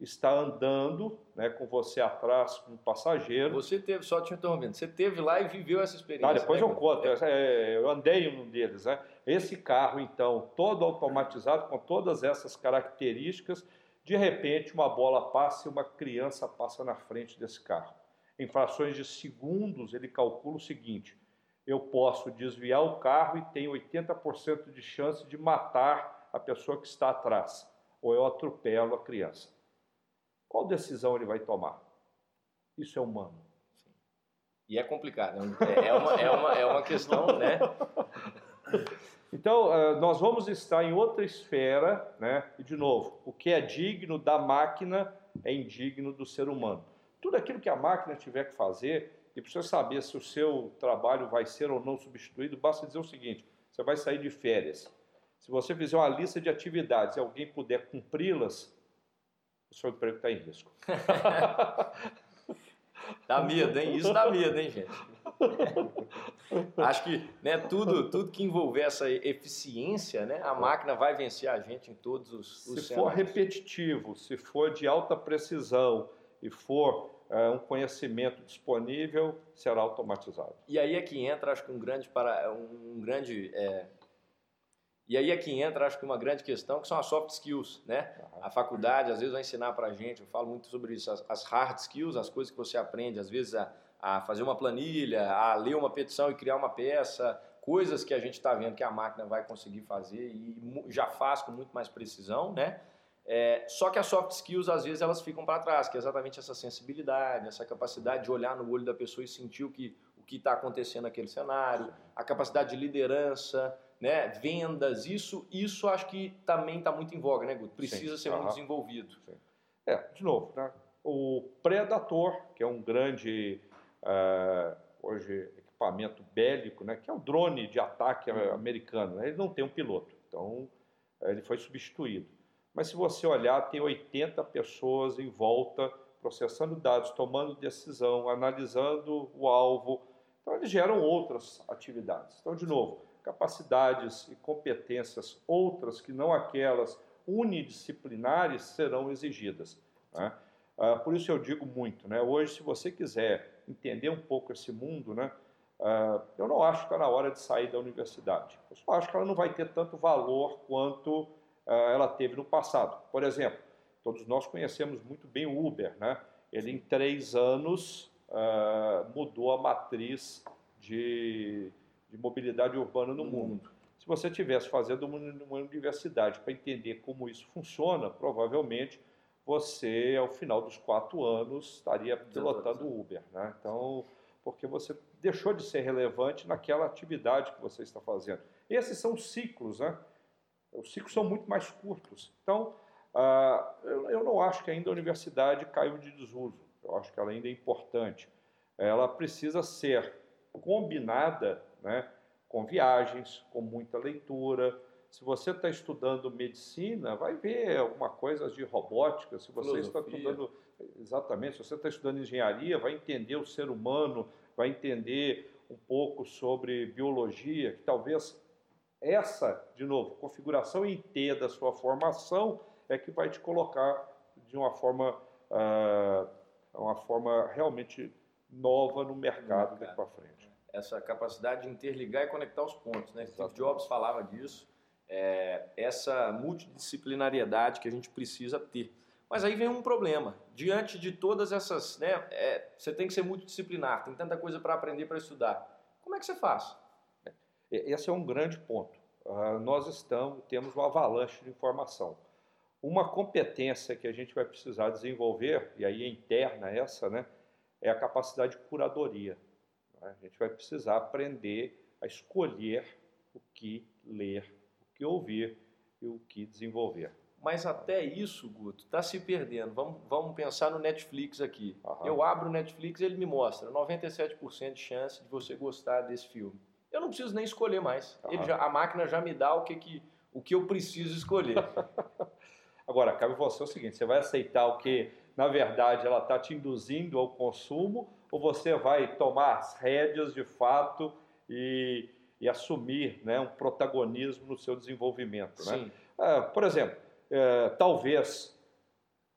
Está andando, né, com você atrás, com o passageiro. Você teve, só te interrompendo, você teve lá e viveu essa experiência. Ah, depois né? eu conto, é, eu andei em um deles. Né? Esse carro, então, todo automatizado, com todas essas características, de repente uma bola passa e uma criança passa na frente desse carro. Em frações de segundos, ele calcula o seguinte: eu posso desviar o carro e tenho 80% de chance de matar a pessoa que está atrás, ou eu atropelo a criança. Qual decisão ele vai tomar? Isso é humano. Sim. E é complicado. É, é uma, é uma, é uma questão, né? (laughs) Então, eh, nós vamos estar em outra esfera, né? E, de novo, o que é digno da máquina é indigno do ser humano. Tudo aquilo que a máquina tiver que fazer, e precisa saber se o seu trabalho vai ser ou não substituído, basta dizer o seguinte: você vai sair de férias. Se você fizer uma lista de atividades e alguém puder cumpri-las, o seu emprego está em risco. (laughs) dá medo, hein? Isso dá medo, hein, gente? (laughs) Acho que né, tudo, tudo que envolver essa eficiência, né, a máquina vai vencer a gente em todos os, os Se cenários. for repetitivo, se for de alta precisão e for é, um conhecimento disponível, será automatizado. E aí é que entra, acho que um grande, para, um grande é, e aí é que entra, acho que uma grande questão, que são as soft skills, né? A faculdade, às vezes, vai ensinar para a gente, eu falo muito sobre isso, as, as, hard skills, as coisas que você aprende, às vezes, a, a, fazer uma planilha, a ler uma petição e criar uma peça, coisas que a gente está vendo que a máquina vai conseguir fazer e já faz com muito mais precisão, né? É, só que as soft skills, às vezes, elas ficam para trás, que é exatamente essa sensibilidade, essa capacidade de olhar no olho da pessoa e sentir o que o está acontecendo naquele cenário, a capacidade de liderança, né, vendas, isso, isso acho que também está muito em voga, né, Guto? Precisa Sim. ser muito desenvolvido. Sim. É, de novo, né? o Predator, que é um grande, uh, hoje, equipamento bélico, né, que é o drone de ataque uhum. americano, né? ele não tem um piloto, então ele foi substituído. Mas se você olhar, tem 80 pessoas em volta processando dados, tomando decisão, analisando o alvo. Então, eles geram outras atividades. Então, de novo, capacidades e competências outras que não aquelas unidisciplinares serão exigidas. Né? Ah, por isso eu digo muito, né? hoje se você quiser entender um pouco esse mundo, né? Ah, eu não acho que está na hora de sair da universidade. Eu só acho que ela não vai ter tanto valor quanto ah, ela teve no passado. Por exemplo, todos nós conhecemos muito bem o Uber. Né? Ele em três anos mudou a matriz de de mobilidade urbana no mundo. Se você tivesse fazendo uma, uma universidade para entender como isso funciona, provavelmente você, ao final dos quatro anos, estaria pilotando Uber. Né? Então, porque você deixou de ser relevante naquela atividade que você está fazendo. Esses são ciclos, né? Os ciclos são muito mais curtos. Então, ah, eu não acho que ainda a universidade caiu de desuso. Eu acho que ela ainda é importante. Ela precisa ser combinada né, com viagens, com muita leitura. Se você está estudando medicina, vai ver alguma coisa de robótica. Se você Filosofia. está estudando exatamente, se você está estudando engenharia, vai entender o ser humano, vai entender um pouco sobre biologia, que talvez essa, de novo, configuração em T da sua formação é que vai te colocar de uma forma, uh, uma forma realmente nova no mercado, no mercado. daqui para frente essa capacidade de interligar e conectar os pontos. Né? Steve Jobs falava disso, é, essa multidisciplinariedade que a gente precisa ter. Mas aí vem um problema. Diante de todas essas. Né, é, você tem que ser multidisciplinar, tem tanta coisa para aprender, para estudar. Como é que você faz? Esse é um grande ponto. Uh, nós estamos, temos uma avalanche de informação. Uma competência que a gente vai precisar desenvolver, e aí é interna essa, né, é a capacidade de curadoria. Né? A gente vai precisar aprender a escolher o que ler, o que ouvir e o que desenvolver. Mas até isso, Guto, está se perdendo. Vamos, vamos pensar no Netflix aqui. Aham. Eu abro o Netflix e ele me mostra 97% de chance de você gostar desse filme. Eu não preciso nem escolher mais. Já, a máquina já me dá o que, que, o que eu preciso escolher. (laughs) Agora, cabe você o seguinte: você vai aceitar o que, na verdade, ela está te induzindo ao consumo ou você vai tomar as rédeas de fato e, e assumir né, um protagonismo no seu desenvolvimento? Né? Ah, por exemplo, é, talvez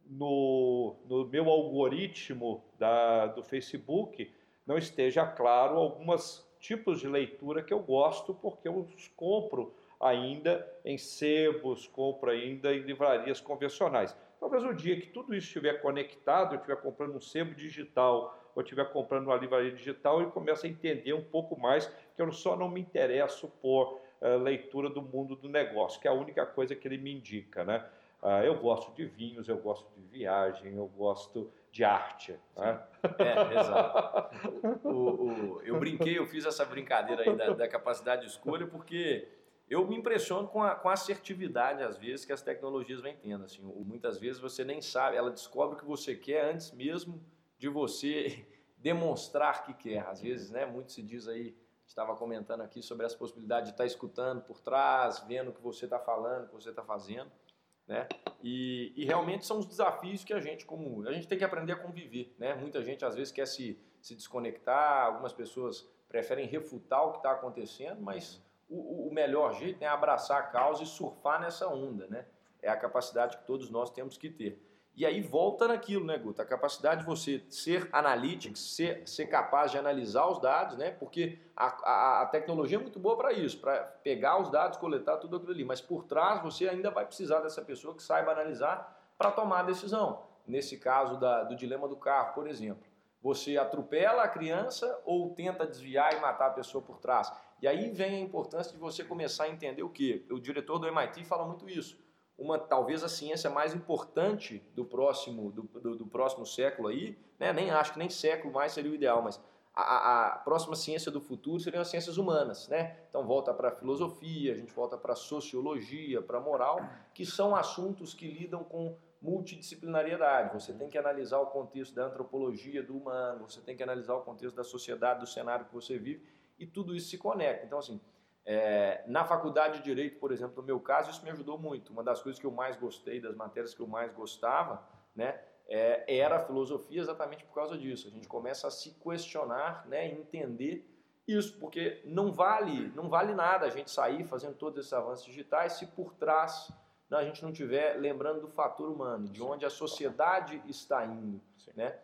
no, no meu algoritmo da, do Facebook não esteja claro alguns tipos de leitura que eu gosto, porque eu os compro ainda em sebos, compro ainda em livrarias convencionais. Talvez o dia que tudo isso estiver conectado, eu estiver comprando um sebo digital ou estiver comprando uma livraria digital, eu começo a entender um pouco mais que eu só não me interesso por uh, leitura do mundo do negócio, que é a única coisa que ele me indica, né? Uh, eu gosto de vinhos, eu gosto de viagem, eu gosto de arte. Né? É, exato. O, o, eu brinquei, eu fiz essa brincadeira aí da, da, capacidade de escolha, porque eu me impressiono com a, com a assertividade, às vezes, que as tecnologias vêm tendo. Assim, muitas vezes você nem sabe, ela descobre o que você quer antes mesmo de você (laughs) demonstrar que quer. Às vezes, né, muito se diz aí, estava comentando aqui sobre as possibilidades de estar escutando por trás, vendo o que você está falando, o que você está fazendo. Né? E, e, realmente são os desafios que a gente, como a gente tem que aprender a conviver. Né? Muita gente às vezes quer se, se desconectar, algumas pessoas preferem refutar o que está acontecendo, mas o, o, melhor jeito é abraçar a causa e surfar nessa onda. Né? É a capacidade que todos nós temos que ter. E aí volta naquilo, né, Guto? A capacidade de você ser analytics, ser, ser capaz de analisar os dados, né? Porque a, a, a tecnologia é muito boa para isso, para pegar os dados, coletar tudo aquilo ali. Mas por trás você ainda vai precisar dessa pessoa que saiba analisar para tomar a decisão. Nesse caso da, do dilema do carro, por exemplo. Você atropela a criança ou tenta desviar e matar a pessoa por trás? E aí vem a importância de você começar a entender o que? O diretor do MIT fala muito isso uma talvez a ciência mais importante do próximo do, do, do próximo século aí, né? nem acho que nem século mais seria o ideal, mas a, a, próxima ciência do futuro seriam as ciências humanas, né? Então volta para a filosofia, a gente volta para a sociologia, para a moral, que são assuntos que lidam com multidisciplinariedade. Você tem que analisar o contexto da antropologia do humano, você tem que analisar o contexto da sociedade, do cenário que você vive, e tudo isso se conecta. Então assim, é, na faculdade de Direito, por exemplo, no meu caso, isso me ajudou muito. Uma das coisas que eu mais gostei, das matérias que eu mais gostava, né, é, era a filosofia exatamente por causa disso. A gente começa a se questionar, né, entender isso, porque não vale, não vale nada a gente sair fazendo todos esses avanços digitais se por trás né, a gente não estiver lembrando do fator humano, de onde a sociedade está indo, né?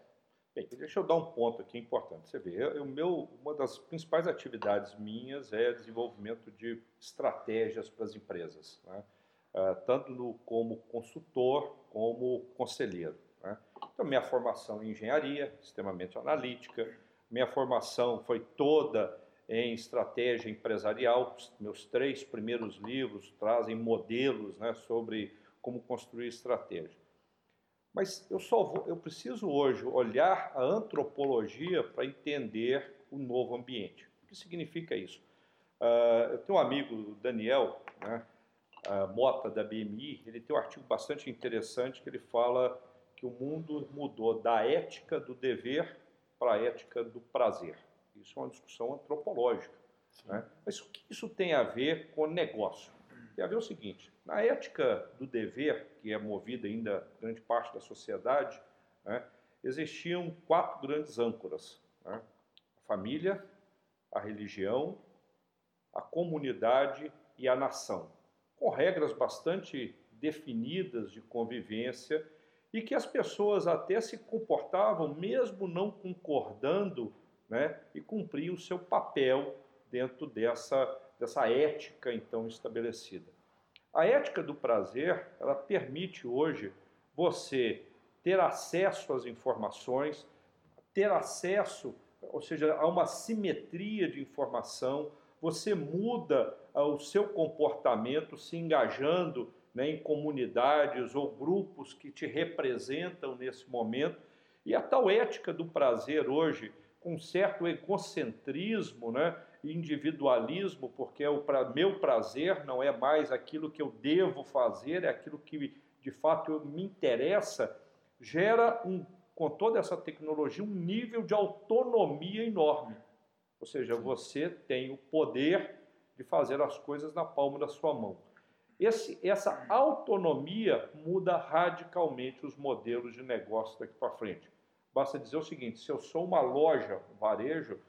Bem, deixa eu dar um ponto aqui importante. Você vê, eu, meu, uma das principais atividades minhas é desenvolvimento de estratégias para as empresas, né? uh, tanto no, como consultor como conselheiro. Né? Então, minha formação em engenharia, extremamente analítica, minha formação foi toda em estratégia empresarial. Meus três primeiros livros trazem modelos né, sobre como construir estratégia. Mas eu só vou, eu preciso hoje olhar a antropologia para entender o novo ambiente. O que significa isso? Uh, eu tenho um amigo, Daniel, né, uh, Mota da BMI, ele tem um artigo bastante interessante que ele fala que o mundo mudou da ética do dever para a ética do prazer. Isso é uma discussão antropológica. Né? Mas o que isso tem a ver com negócio? Tem a ver o seguinte: na ética do dever, que é movida ainda grande parte da sociedade, né, existiam quatro grandes âncoras: né, a família, a religião, a comunidade e a nação, com regras bastante definidas de convivência e que as pessoas até se comportavam, mesmo não concordando, né, e cumpriam o seu papel dentro dessa, dessa ética então estabelecida. A ética do prazer, ela permite hoje você ter acesso às informações, ter acesso, ou seja, a uma simetria de informação, você muda ah, o seu comportamento se engajando né, em comunidades ou grupos que te representam nesse momento. E a tal ética do prazer hoje, com certo egocentrismo, né, individualismo, porque o pra, meu prazer não é mais aquilo que eu devo fazer, é aquilo que de fato me interessa, gera, um, com toda essa tecnologia, um nível de autonomia enorme. Ou seja, Sim. você tem o poder de fazer as coisas na palma da sua mão. Esse, essa autonomia muda radicalmente os modelos de negócio daqui para frente. Basta dizer o seguinte: se eu sou uma loja, um varejo,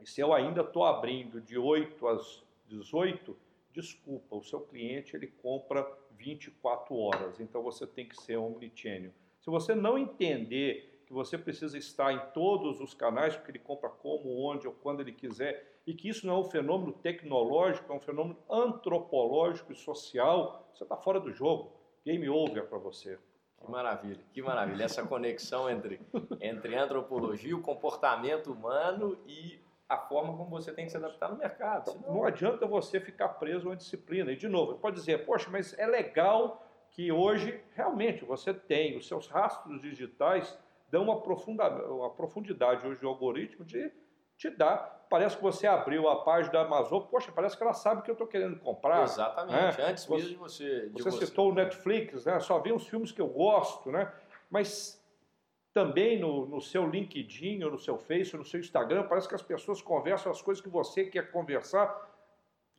e se eu ainda estou abrindo de 8 às 18, desculpa, o seu cliente ele compra 24 horas. Então você tem que ser omnichannel. Se você não entender que você precisa estar em todos os canais, porque ele compra como, onde ou quando ele quiser, e que isso não é um fenômeno tecnológico, é um fenômeno antropológico e social, você está fora do jogo. Game over para você. Que maravilha, que maravilha. Essa conexão entre, entre antropologia, o comportamento humano e a forma como você tem que se adaptar no mercado. Senão... Não adianta você ficar preso a uma disciplina. E, de novo, pode dizer, poxa, mas é legal que hoje realmente você tem os seus rastros digitais dão uma, profunda, uma profundidade hoje do algoritmo de te dar. Parece que você abriu a página da Amazon, poxa, parece que ela sabe o que eu estou querendo comprar. Exatamente, né? antes mesmo de você. De você, você citou o Netflix, né? só vê os filmes que eu gosto, né? mas também no, no seu LinkedIn, ou no seu Face, ou no seu Instagram, parece que as pessoas conversam as coisas que você quer conversar.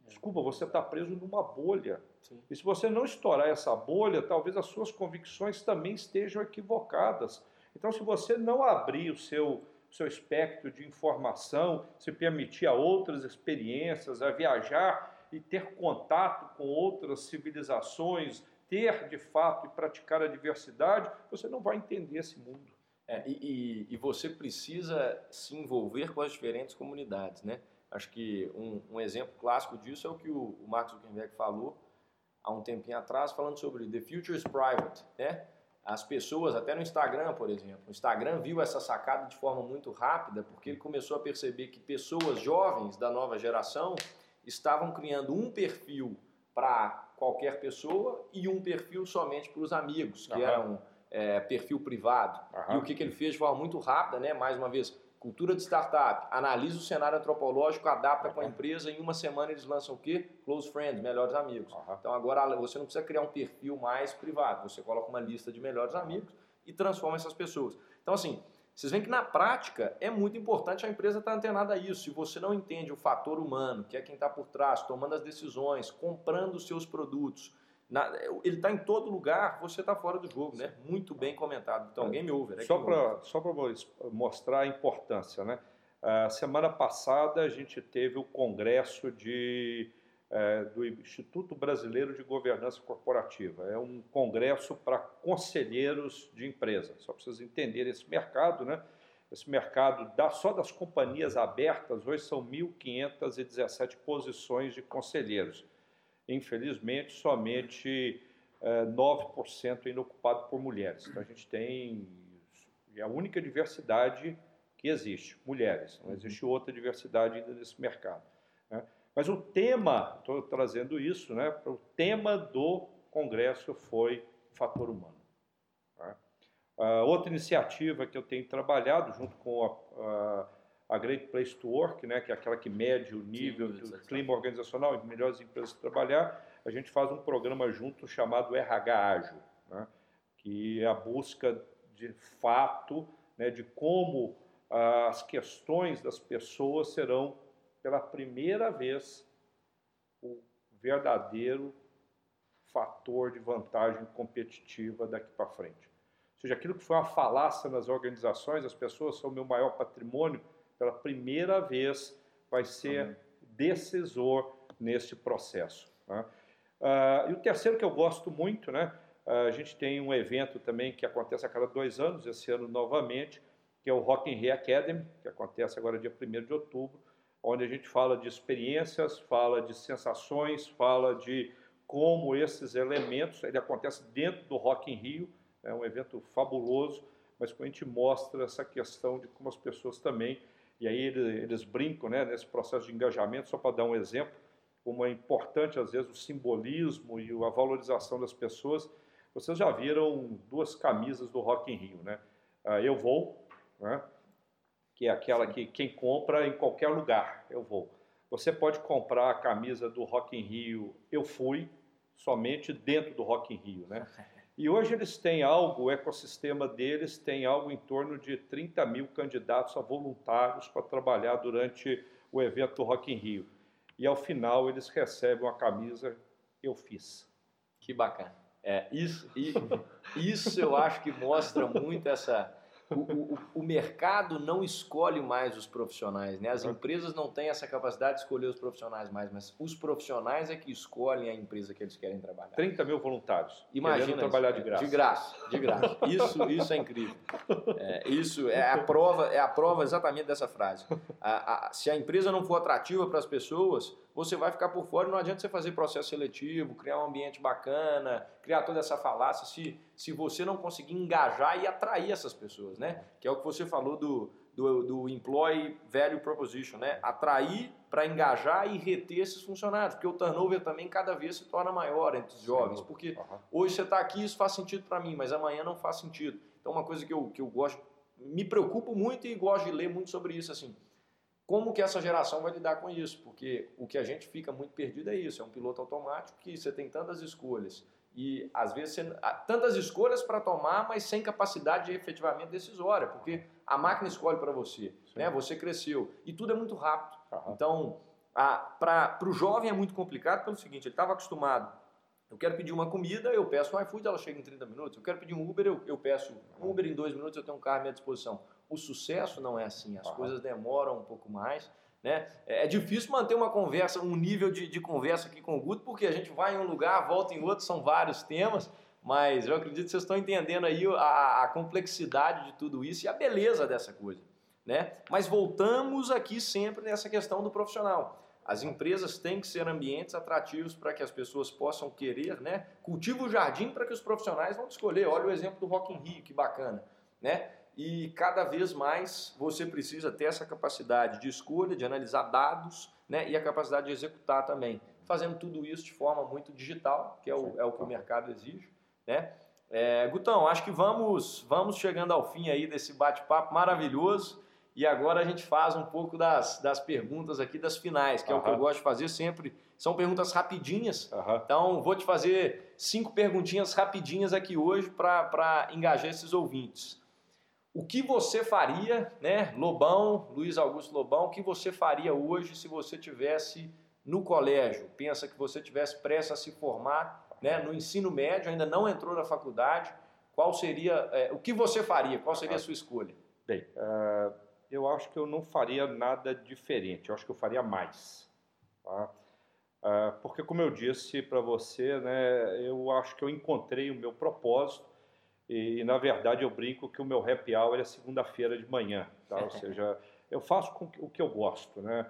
Desculpa, você está preso numa bolha. Sim. E se você não estourar essa bolha, talvez as suas convicções também estejam equivocadas. Então, se você não abrir o seu o seu espectro de informação, se permitir a outras experiências, a viajar e ter contato com outras civilizações, ter de fato e praticar a diversidade, você não vai entender esse mundo. É, e, e, você precisa se envolver com as diferentes comunidades, né? Acho que um, um exemplo clássico disso é o que o, o Mark Zuckerberg falou há um tempinho atrás, falando sobre The Future is Private, né? as pessoas, até no Instagram, por exemplo. O Instagram viu essa sacada de forma muito rápida, porque ele começou a perceber que pessoas jovens da nova geração estavam criando um perfil para qualquer pessoa e um perfil somente para os amigos, que era um é, perfil privado. Uhum. E o que, que ele fez de forma muito rápida, né? mais uma vez, Cultura de startup, analisa o cenário antropológico, adapta uhum. com a empresa, em uma semana eles lançam o quê? Close friends, melhores amigos. Uhum. Então agora você não precisa criar um perfil mais privado, você coloca uma lista de melhores amigos e transforma essas pessoas. Então assim, vocês veem que na prática é muito importante a empresa estar antenada a isso. Se você não entende o fator humano, que é quem está por trás, tomando as decisões, comprando os seus produtos, na, ele está em todo lugar, você está fora do jogo, né? Muito bem comentado. Então, é. game over. É só para só para mostrar a importância, né? A semana passada a gente teve o congresso de, é, do Instituto Brasileiro de Governança Corporativa. É um congresso para conselheiros de empresas. Só para vocês entenderem esse mercado, né? Esse mercado da, só das companhias abertas hoje são 1.517 posições de conselheiros infelizmente, somente é, 9% ainda ocupado por mulheres. Então a gente tem é a única diversidade que existe, mulheres. Não existe outra diversidade ainda nesse mercado. Né? Mas o tema, estou trazendo isso, né? O tema do congresso foi o fator humano. Tá? outra iniciativa que eu tenho trabalhado junto com a, a a Great Place to Work, né, que é aquela que mede o nível Sim, do clima organizacional e melhores empresas trabalhar, a gente faz um programa junto chamado RH Ágil, né, que é a busca de fato né, de como as questões das pessoas serão, pela primeira vez, o verdadeiro fator de vantagem competitiva daqui para frente. Ou seja, aquilo que foi uma falácia nas organizações, as pessoas são o meu maior patrimônio, pela primeira vez, vai ser decisor nesse processo. Né? Uh, e o terceiro que eu gosto muito, né? Uh, a gente tem um evento também que acontece a cada dois anos, esse ano novamente, que é o Rock in Rio Academy, que acontece agora dia 1 de outubro, onde a gente fala de experiências, fala de sensações, fala de como esses elementos, ele acontece dentro do Rock in Rio, é um evento fabuloso, mas quando a gente mostra essa questão de como as pessoas também e aí eles brincam né, nesse processo de engajamento, só para dar um exemplo, como é importante às vezes o simbolismo e a valorização das pessoas. Vocês já viram duas camisas do Rock in Rio, né? Eu vou, né? que é aquela que quem compra em qualquer lugar, eu vou. Você pode comprar a camisa do Rock in Rio Eu Fui, somente dentro do Rock in Rio, né? (laughs) E hoje eles têm algo, o ecossistema deles tem algo em torno de 30 mil candidatos a voluntários para trabalhar durante o evento Rock in Rio. E ao final eles recebem uma camisa Eu Fiz. Que bacana. É, isso, isso eu acho que mostra muito essa, o, o, o, mercado não escolhe mais os profissionais, né? As empresas não têm essa capacidade de escolher os profissionais mais, mas os profissionais é que escolhem a empresa que eles querem trabalhar. 30 mil voluntários. Imagina trabalhar de graça. De graça, de graça. Isso, isso é incrível. É, isso é a prova, é a prova exatamente dessa frase. A, a, se a empresa não for atrativa para as pessoas, você vai ficar por fora. Não adianta você fazer processo seletivo, criar um ambiente bacana, criar toda essa falácia, se, se você não conseguir engajar e atrair essas pessoas, né? Que é o que você falou do, do, do Employee Value Proposition, né? Atrair para engajar e reter esses funcionários, porque o turnover também cada vez se torna maior entre os jovens, porque uhum. hoje você está aqui, isso faz sentido para mim, mas amanhã não faz sentido. Então, uma coisa que eu, que eu gosto, me preocupo muito e gosto de ler muito sobre isso, assim, como que essa geração vai lidar com isso? Porque o que a gente fica muito perdido é isso, é um piloto automático que você tem tantas escolhas e às vezes você, tantas escolhas para tomar, mas sem capacidade de efetivamente decisória, porque a máquina escolhe para você, né? Você cresceu e tudo é muito rápido. Então, para o jovem é muito complicado pelo seguinte, ele estava acostumado eu quero pedir uma comida, eu peço um iFood, ela chega em 30 minutos. Eu quero pedir um Uber, eu, eu peço um Uber em dois minutos, eu tenho um carro à minha disposição. O sucesso não é assim, as coisas demoram um pouco mais. Né? É, é difícil manter uma conversa, um nível de, de conversa aqui com o Guto, porque a gente vai em um lugar, volta em outro, são vários temas, mas eu acredito que vocês estão entendendo aí a, a complexidade de tudo isso e a beleza dessa coisa. Né? Mas voltamos aqui sempre nessa questão do profissional. As empresas têm que ser ambientes atrativos para que as pessoas possam querer, né? Cultiva o jardim para que os profissionais vão escolher. Olha o exemplo do Rock in Rio, que bacana, né? E cada vez mais você precisa ter essa capacidade de escolha, de analisar dados, né? E a capacidade de executar também, fazendo tudo isso de forma muito digital, que é o, é o que o mercado exige, né? É, Gutão, acho que vamos, vamos chegando ao fim aí desse bate-papo maravilhoso. E agora a gente faz um pouco das, das perguntas aqui das finais, que é o que eu gosto de fazer sempre. São perguntas rapidinhas. Então, vou te fazer cinco perguntinhas rapidinhas aqui hoje para engajar esses ouvintes. O que você faria, né, Lobão, Luiz Augusto Lobão, o que você faria hoje se você tivesse no colégio? Pensa que você tivesse prestes a se formar, né, no ensino médio, ainda não entrou na faculdade. Qual seria, é, o que você faria? Qual seria a sua escolha? Bem, uh eu acho que eu não faria nada diferente, eu acho que eu faria mais. Tá? Ah, porque, como eu disse para você, né, eu acho que eu encontrei o meu propósito e, na verdade, eu brinco que o meu happy hour é segunda-feira de manhã. Tá? Ou (laughs) seja, eu faço o que eu gosto. Né?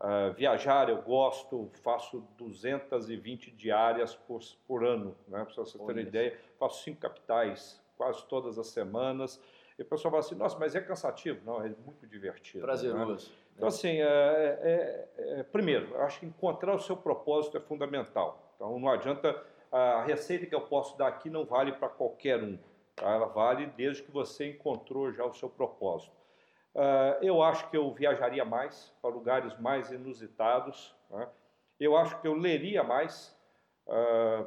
Uh, viajar eu gosto, faço 220 diárias por, por ano, né? para você ter uma ideia. Faço cinco capitais quase todas as semanas. E o pessoal fala assim, nossa, mas é cansativo. Não, é muito divertido. Né? Prazeroso. Né? Então, assim, é, é, é, primeiro, eu acho que encontrar o seu propósito é fundamental. Então, não adianta, a receita que eu posso dar aqui não vale para qualquer um. Tá? Ela vale desde que você encontrou já o seu propósito. Uh, eu acho que eu viajaria mais para lugares mais inusitados. Né? Eu acho que eu leria mais. Uh,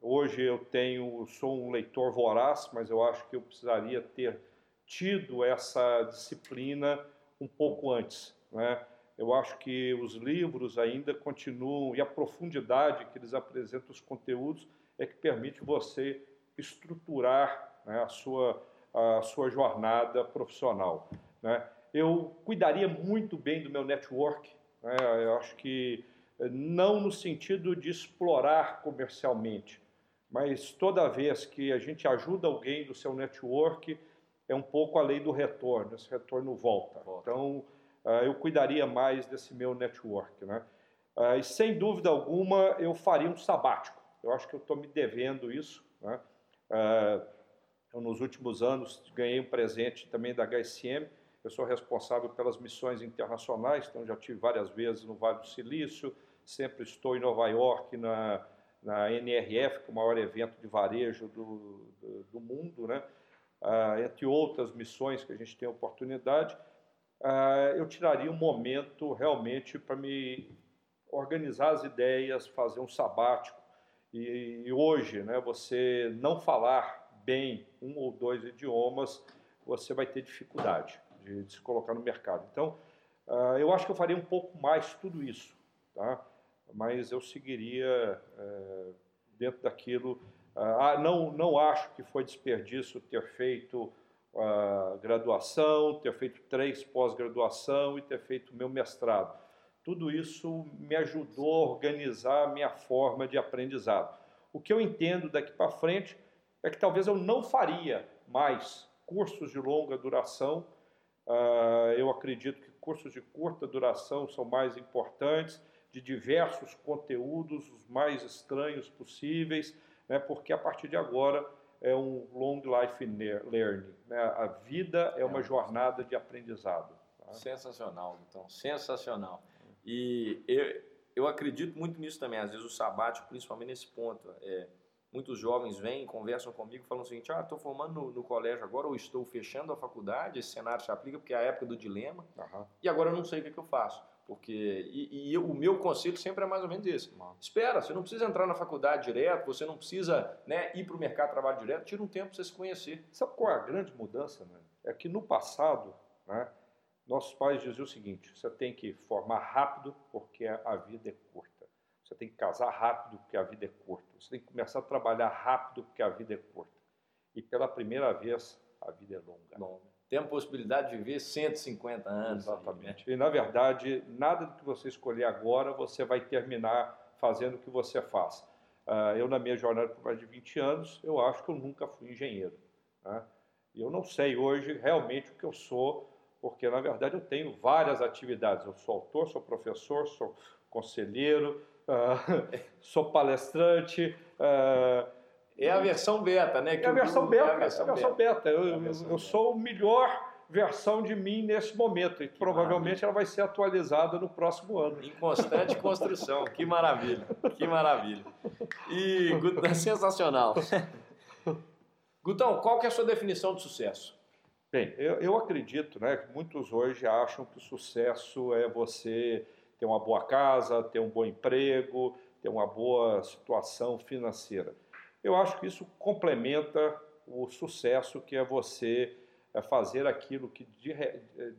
hoje eu tenho, sou um leitor voraz, mas eu acho que eu precisaria ter tido essa disciplina um pouco antes. Né? Eu acho que os livros ainda continuam, e a profundidade que eles apresentam os conteúdos é que permite você estruturar né, a, sua, a sua jornada profissional. Né? Eu cuidaria muito bem do meu network, né? eu acho que não no sentido de explorar comercialmente, mas toda vez que a gente ajuda alguém do seu network, é um pouco a lei do retorno, esse retorno volta. volta. Então, uh, eu cuidaria mais desse meu network. Né? Uh, e sem dúvida alguma, eu faria um sabático. Eu acho que eu estou me devendo isso. Né? Eu, nos últimos anos, ganhei um presente também da HSM. Eu sou responsável pelas missões internacionais, então já tive várias vezes no Vale do Silício, sempre estou em Nova York, na, na NRF, que é o maior evento de varejo do, do, do mundo, né? ah, entre outras missões que a gente tem oportunidade, ah, eu tiraria um momento realmente para me organizar as ideias, fazer um sabático. E, e hoje, né, você não falar bem um ou dois idiomas, você vai ter dificuldade de, se colocar no mercado. Então, uh, eu acho que eu faria um pouco mais tudo isso, tá? mas eu seguiria uh, dentro daquilo ah, não, não acho que foi desperdício ter feito graduação, ter feito três pós-graduação e ter feito meu mestrado. Tudo isso me ajudou a organizar a minha forma de aprendizado. O que eu entendo daqui para frente é que talvez eu não faria mais cursos de longa duração. Uh, eu acredito que cursos de curta duração são mais importantes, de diversos conteúdos, os mais estranhos possíveis, né, porque a partir de agora é um long life learning. Né? A vida é uma é. jornada de aprendizado. Tá? Sensacional, então, sensacional. E eu, eu acredito muito nisso também. Às vezes o sabático, principalmente nesse ponto, é, muitos jovens vêm, conversam comigo, falam o seguinte: ah, estou formando no, no, colégio agora, ou estou fechando a faculdade. Esse cenário se aplica porque é a época do dilema. Uhum. E agora eu não sei o que, que eu faço. Porque, e, e, o meu conselho sempre é mais ou menos esse. Espera, você não precisa entrar na faculdade direto, você não precisa né, ir para o mercado de trabalho direto, tira um tempo para você se conhecer. Sabe qual é a grande mudança? Né? É que no passado, né, nossos pais diziam o seguinte: você tem que formar rápido porque a vida é curta. Você tem que casar rápido porque a vida é curta. Você tem que começar a trabalhar rápido porque a vida é curta. E pela primeira vez, a vida é longa. longa tem a possibilidade de viver 150 anos. Exatamente. Aí, né? E, na verdade, nada do que você escolher agora você vai terminar fazendo o que você faz. Uh, eu, na minha jornada por mais de 20 anos, eu acho que eu nunca fui engenheiro. Né? E eu não sei hoje realmente o que eu sou, porque, na verdade, eu tenho várias atividades. Eu sou autor, sou professor, sou conselheiro, uh, (laughs) sou palestrante, uh, é a versão beta, né? É a versão beta. É a versão, é a versão beta. beta. Eu, versão eu sou o melhor versão de mim nesse momento e que provavelmente maravilha. ela vai ser atualizada no próximo ano. Em constante (laughs) construção. Que maravilha. Que maravilha. E é (laughs) sensacional. Gutão, qual que é a sua definição de sucesso? Bem, eu, eu acredito, né, que muitos hoje acham que o sucesso é você ter uma boa casa, ter um bom emprego, ter uma boa situação financeira. Eu acho que isso complementa o sucesso que é você é, fazer aquilo que de,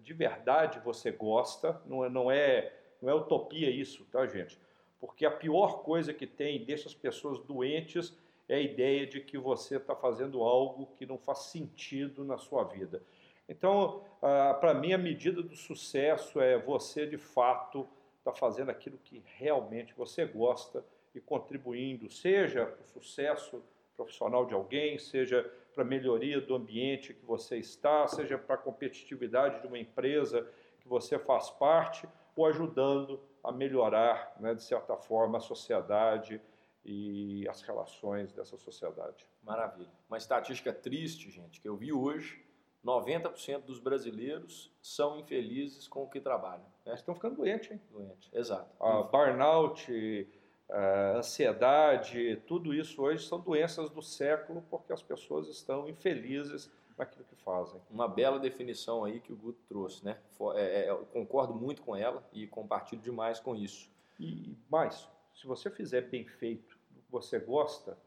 de verdade você gosta, não é, não, é, não é utopia isso, tá, gente? Porque a pior coisa que tem e deixa as pessoas doentes é a ideia de que você está fazendo algo que não faz sentido na sua vida. Então, ah, para mim, a medida do sucesso é você, de fato, estar tá fazendo aquilo que realmente você gosta e contribuindo, seja para o sucesso profissional de alguém, seja para a melhoria do ambiente que você está, seja para a competitividade de uma empresa que você faz parte, ou ajudando a melhorar, né, de certa forma, a sociedade e as relações dessa sociedade. Maravilha. Uma estatística triste, gente, que eu vi hoje, 90% dos brasileiros são infelizes com o que trabalham. Né? Estão ficando doentes, hein? Doentes, exato. A burnout, a ansiedade, tudo isso hoje são doenças do século porque as pessoas estão infelizes naquilo que fazem. Uma bela definição aí que o Guto trouxe, né? É, é, eu concordo muito com ela e compartilho demais com isso. E mais, se você fizer bem feito o que você gosta,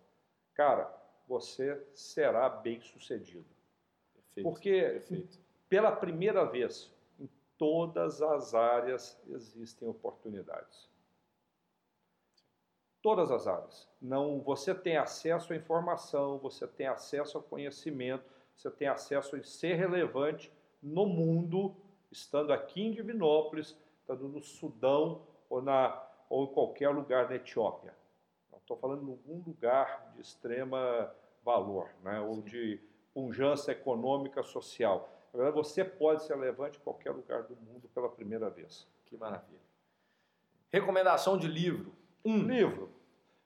cara, você será bem sucedido. Perfeito, porque perfeito. pela primeira vez em todas as áreas existem oportunidades todas as áreas. Não, você tem acesso à informação, você tem acesso ao conhecimento, você tem acesso a ser relevante no mundo, estando aqui em Divinópolis, estando no Sudão ou, na, ou em qualquer lugar da Etiópia. Estou falando em algum lugar de extrema valor, né? ou de punjância econômica, social. Na verdade, você pode ser relevante em qualquer lugar do mundo pela primeira vez. Que maravilha. Recomendação de livro. Um livro.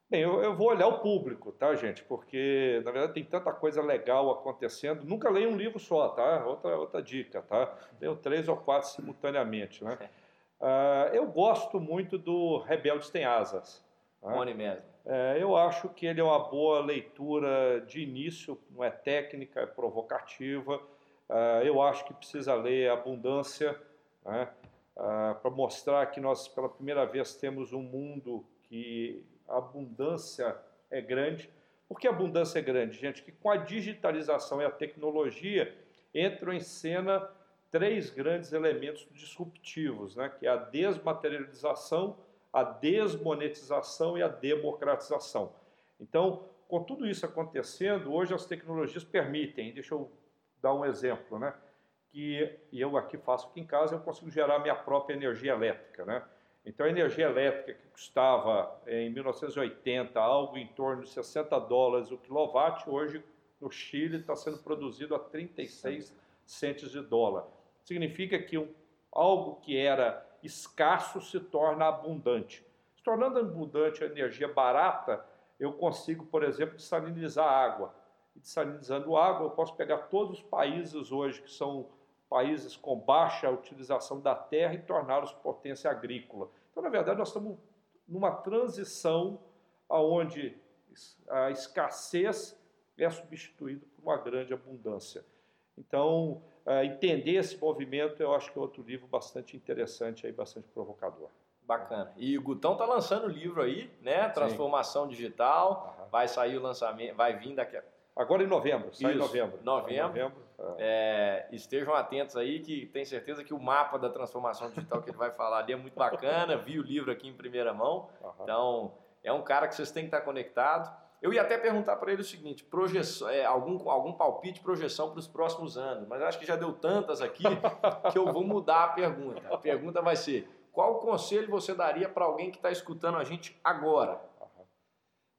Bem, eu, eu, vou olhar o público, tá, gente? Porque, na verdade, tem tanta coisa legal acontecendo. Nunca leia um livro só, tá? Outra, outra dica, tá? Leio três ou quatro simultaneamente, né? Uh, (laughs) eu gosto muito do Rebeldes Tem Asas. Tá? Bom mesmo. É, eu acho que ele é uma boa leitura de início, não é técnica, é provocativa. Uh, eu acho que precisa ler Abundância, né? uh, para mostrar que nós, pela primeira vez, temos um mundo que a abundância é grande. Por que a abundância é grande, gente? Que com a digitalização e a tecnologia entram em cena três grandes elementos disruptivos, né? que é a desmaterialização, a desmonetização e a democratização. Então, com tudo isso acontecendo, hoje as tecnologias permitem, deixa eu dar um exemplo, né? Que eu aqui faço aqui em casa, eu consigo gerar minha própria energia elétrica, né? Então, a energia elétrica que custava em 1980 algo em torno de 60 dólares o quilowatt, hoje no Chile está sendo produzido a 36 centes de dólar. Significa que um, algo que era escasso se torna abundante. Se tornando abundante a energia barata, eu consigo, por exemplo, desalinizar água. E desalinizando água, eu posso pegar todos os países hoje que são países com baixa utilização da terra e torná-los potência agrícola. Então, na verdade, nós estamos numa transição aonde a escassez é substituída por uma grande abundância. Então, uh, entender esse movimento, eu acho que é outro livro bastante interessante, aí, bastante provocador. Bacana. E o Gutão está lançando o livro aí, né? Transformação Sim. Digital. Uhum. Vai sair o lançamento, vai vir daqui a Agora em novembro, sai Isso, em novembro. Novembro. novembro é. É, estejam atentos aí, que tem certeza que o mapa da transformação digital que ele vai falar ali é muito bacana. (laughs) Vi o livro aqui em primeira mão. Uhum. Então, é um cara que vocês têm que estar conectados. Eu ia até perguntar para ele o seguinte: projeção, é, algum, algum palpite, projeção para os próximos anos, mas acho que já deu tantas aqui (laughs) que eu vou mudar a pergunta. A pergunta vai ser: qual conselho você daria para alguém que está escutando a gente agora?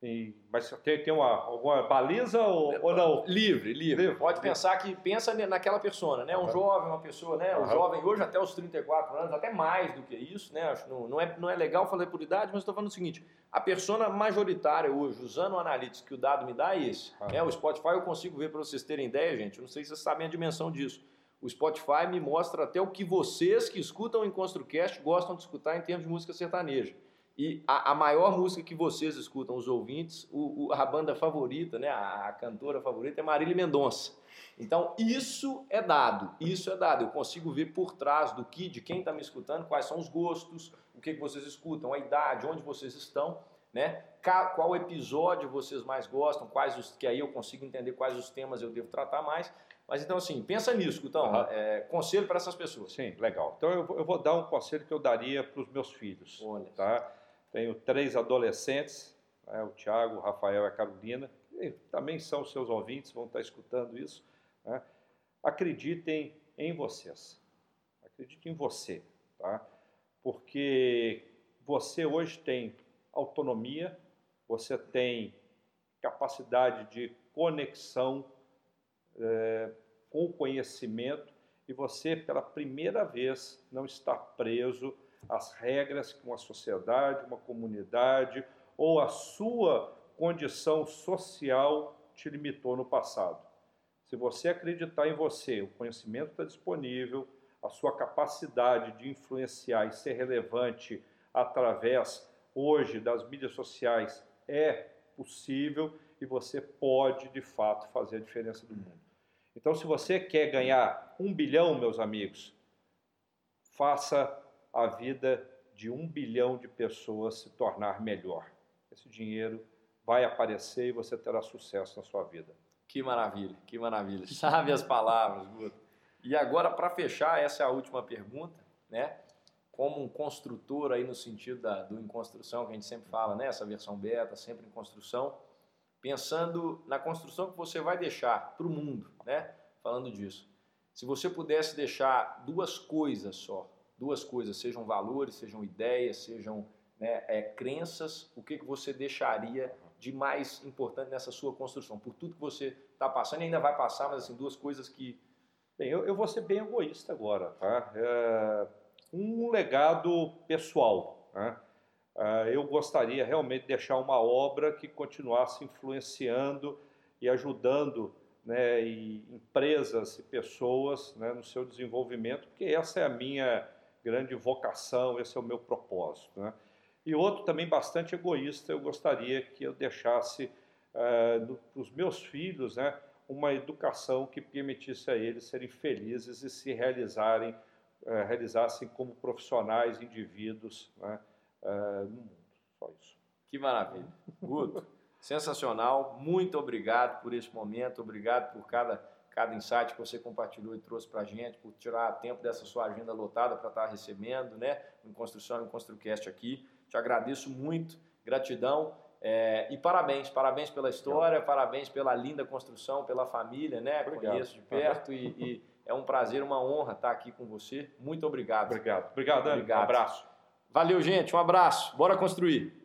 E, mas tem, tem uma, alguma baliza ou, ou não? Livre, livre, livre. Pode pensar que pensa naquela pessoa, né? Um uhum. jovem, uma pessoa, né? Um uhum. jovem hoje até os 34 anos, até mais do que isso, né? Acho não, não, é, não é legal falar por idade, mas estou falando o seguinte: a persona majoritária hoje, usando o analytics que o dado me dá, é esse. Uhum. É, o Spotify eu consigo ver para vocês terem ideia, gente. Eu não sei se vocês sabem a dimensão disso. O Spotify me mostra até o que vocês que escutam em ConstruCast gostam de escutar em termos de música sertaneja. E a, a, maior música que vocês escutam, os ouvintes, o, o, a banda favorita, né, a, a, cantora favorita é Marília Mendonça. Então, isso é dado, isso é dado. Eu consigo ver por trás do que, de quem está me escutando, quais são os gostos, o que, que vocês escutam, a idade, onde vocês estão, né? Qual episódio vocês mais gostam, quais os, que aí eu consigo entender quais os temas eu devo tratar mais. Mas então, assim, pensa nisso, então, uhum. é, conselho para essas pessoas. Sim, legal. Então, eu, eu vou dar um conselho que eu daria para os meus filhos. Olha. Tá? Tenho três adolescentes, né, o Tiago, o Rafael e a Carolina, que também são seus ouvintes, vão estar escutando isso. Né? Acreditem em vocês. Acreditem em você, tá? Porque você hoje tem autonomia, você tem capacidade de conexão é, com o conhecimento e você, pela primeira vez, não está preso as regras que uma sociedade, uma comunidade ou a sua condição social te limitou no passado. Se você acreditar em você, o conhecimento está disponível, a sua capacidade de influenciar e ser relevante através hoje das mídias sociais é possível e você pode de fato fazer a diferença do mundo. Então, se você quer ganhar um bilhão, meus amigos, faça a vida de um bilhão de pessoas se tornar melhor. Esse dinheiro vai aparecer e você terá sucesso na sua vida. Que maravilha, que maravilha. (laughs) Sabe as palavras, Guto. E agora, para fechar, essa é a última pergunta, né? Como um construtor aí no sentido da, do em construção, que a gente sempre fala, né? Essa versão beta, sempre em construção, pensando na construção que você vai deixar para o mundo, né? Falando disso. Se você pudesse deixar duas coisas só duas coisas, sejam valores, sejam ideias, sejam né, é, crenças, o que, que você deixaria de mais importante nessa sua construção? Por tudo que você está passando e ainda vai passar, mas assim, duas coisas que... Bem, eu, eu vou ser bem egoísta agora, tá? É, um legado pessoal, né? É, eu gostaria realmente de deixar uma obra que continuasse influenciando e ajudando né, e empresas e pessoas né, no seu desenvolvimento, porque essa é a minha grande vocação, esse é o meu propósito. Né? E outro também bastante egoísta, eu gostaria que eu deixasse uh, para os meus filhos né, uma educação que permitisse a eles serem felizes e se realizarem, uh, realizassem como profissionais, indivíduos né, uh, no mundo. Só isso. Que maravilha. Guto, sensacional. Muito obrigado por esse momento, obrigado por cada cada insight que você compartilhou e trouxe para a gente, por tirar tempo dessa sua agenda lotada para estar tá recebendo, né? Em Construção, em ConstruCast aqui. Te agradeço muito, gratidão É, e parabéns, parabéns pela história, parabéns pela linda construção, pela família, né? Obrigado. Conheço de perto e, e, é um prazer, uma honra estar aqui com você. Muito obrigado. Obrigado. Obrigado, Dani. Obrigado. Um abraço. Valeu, gente. Um abraço. Bora construir.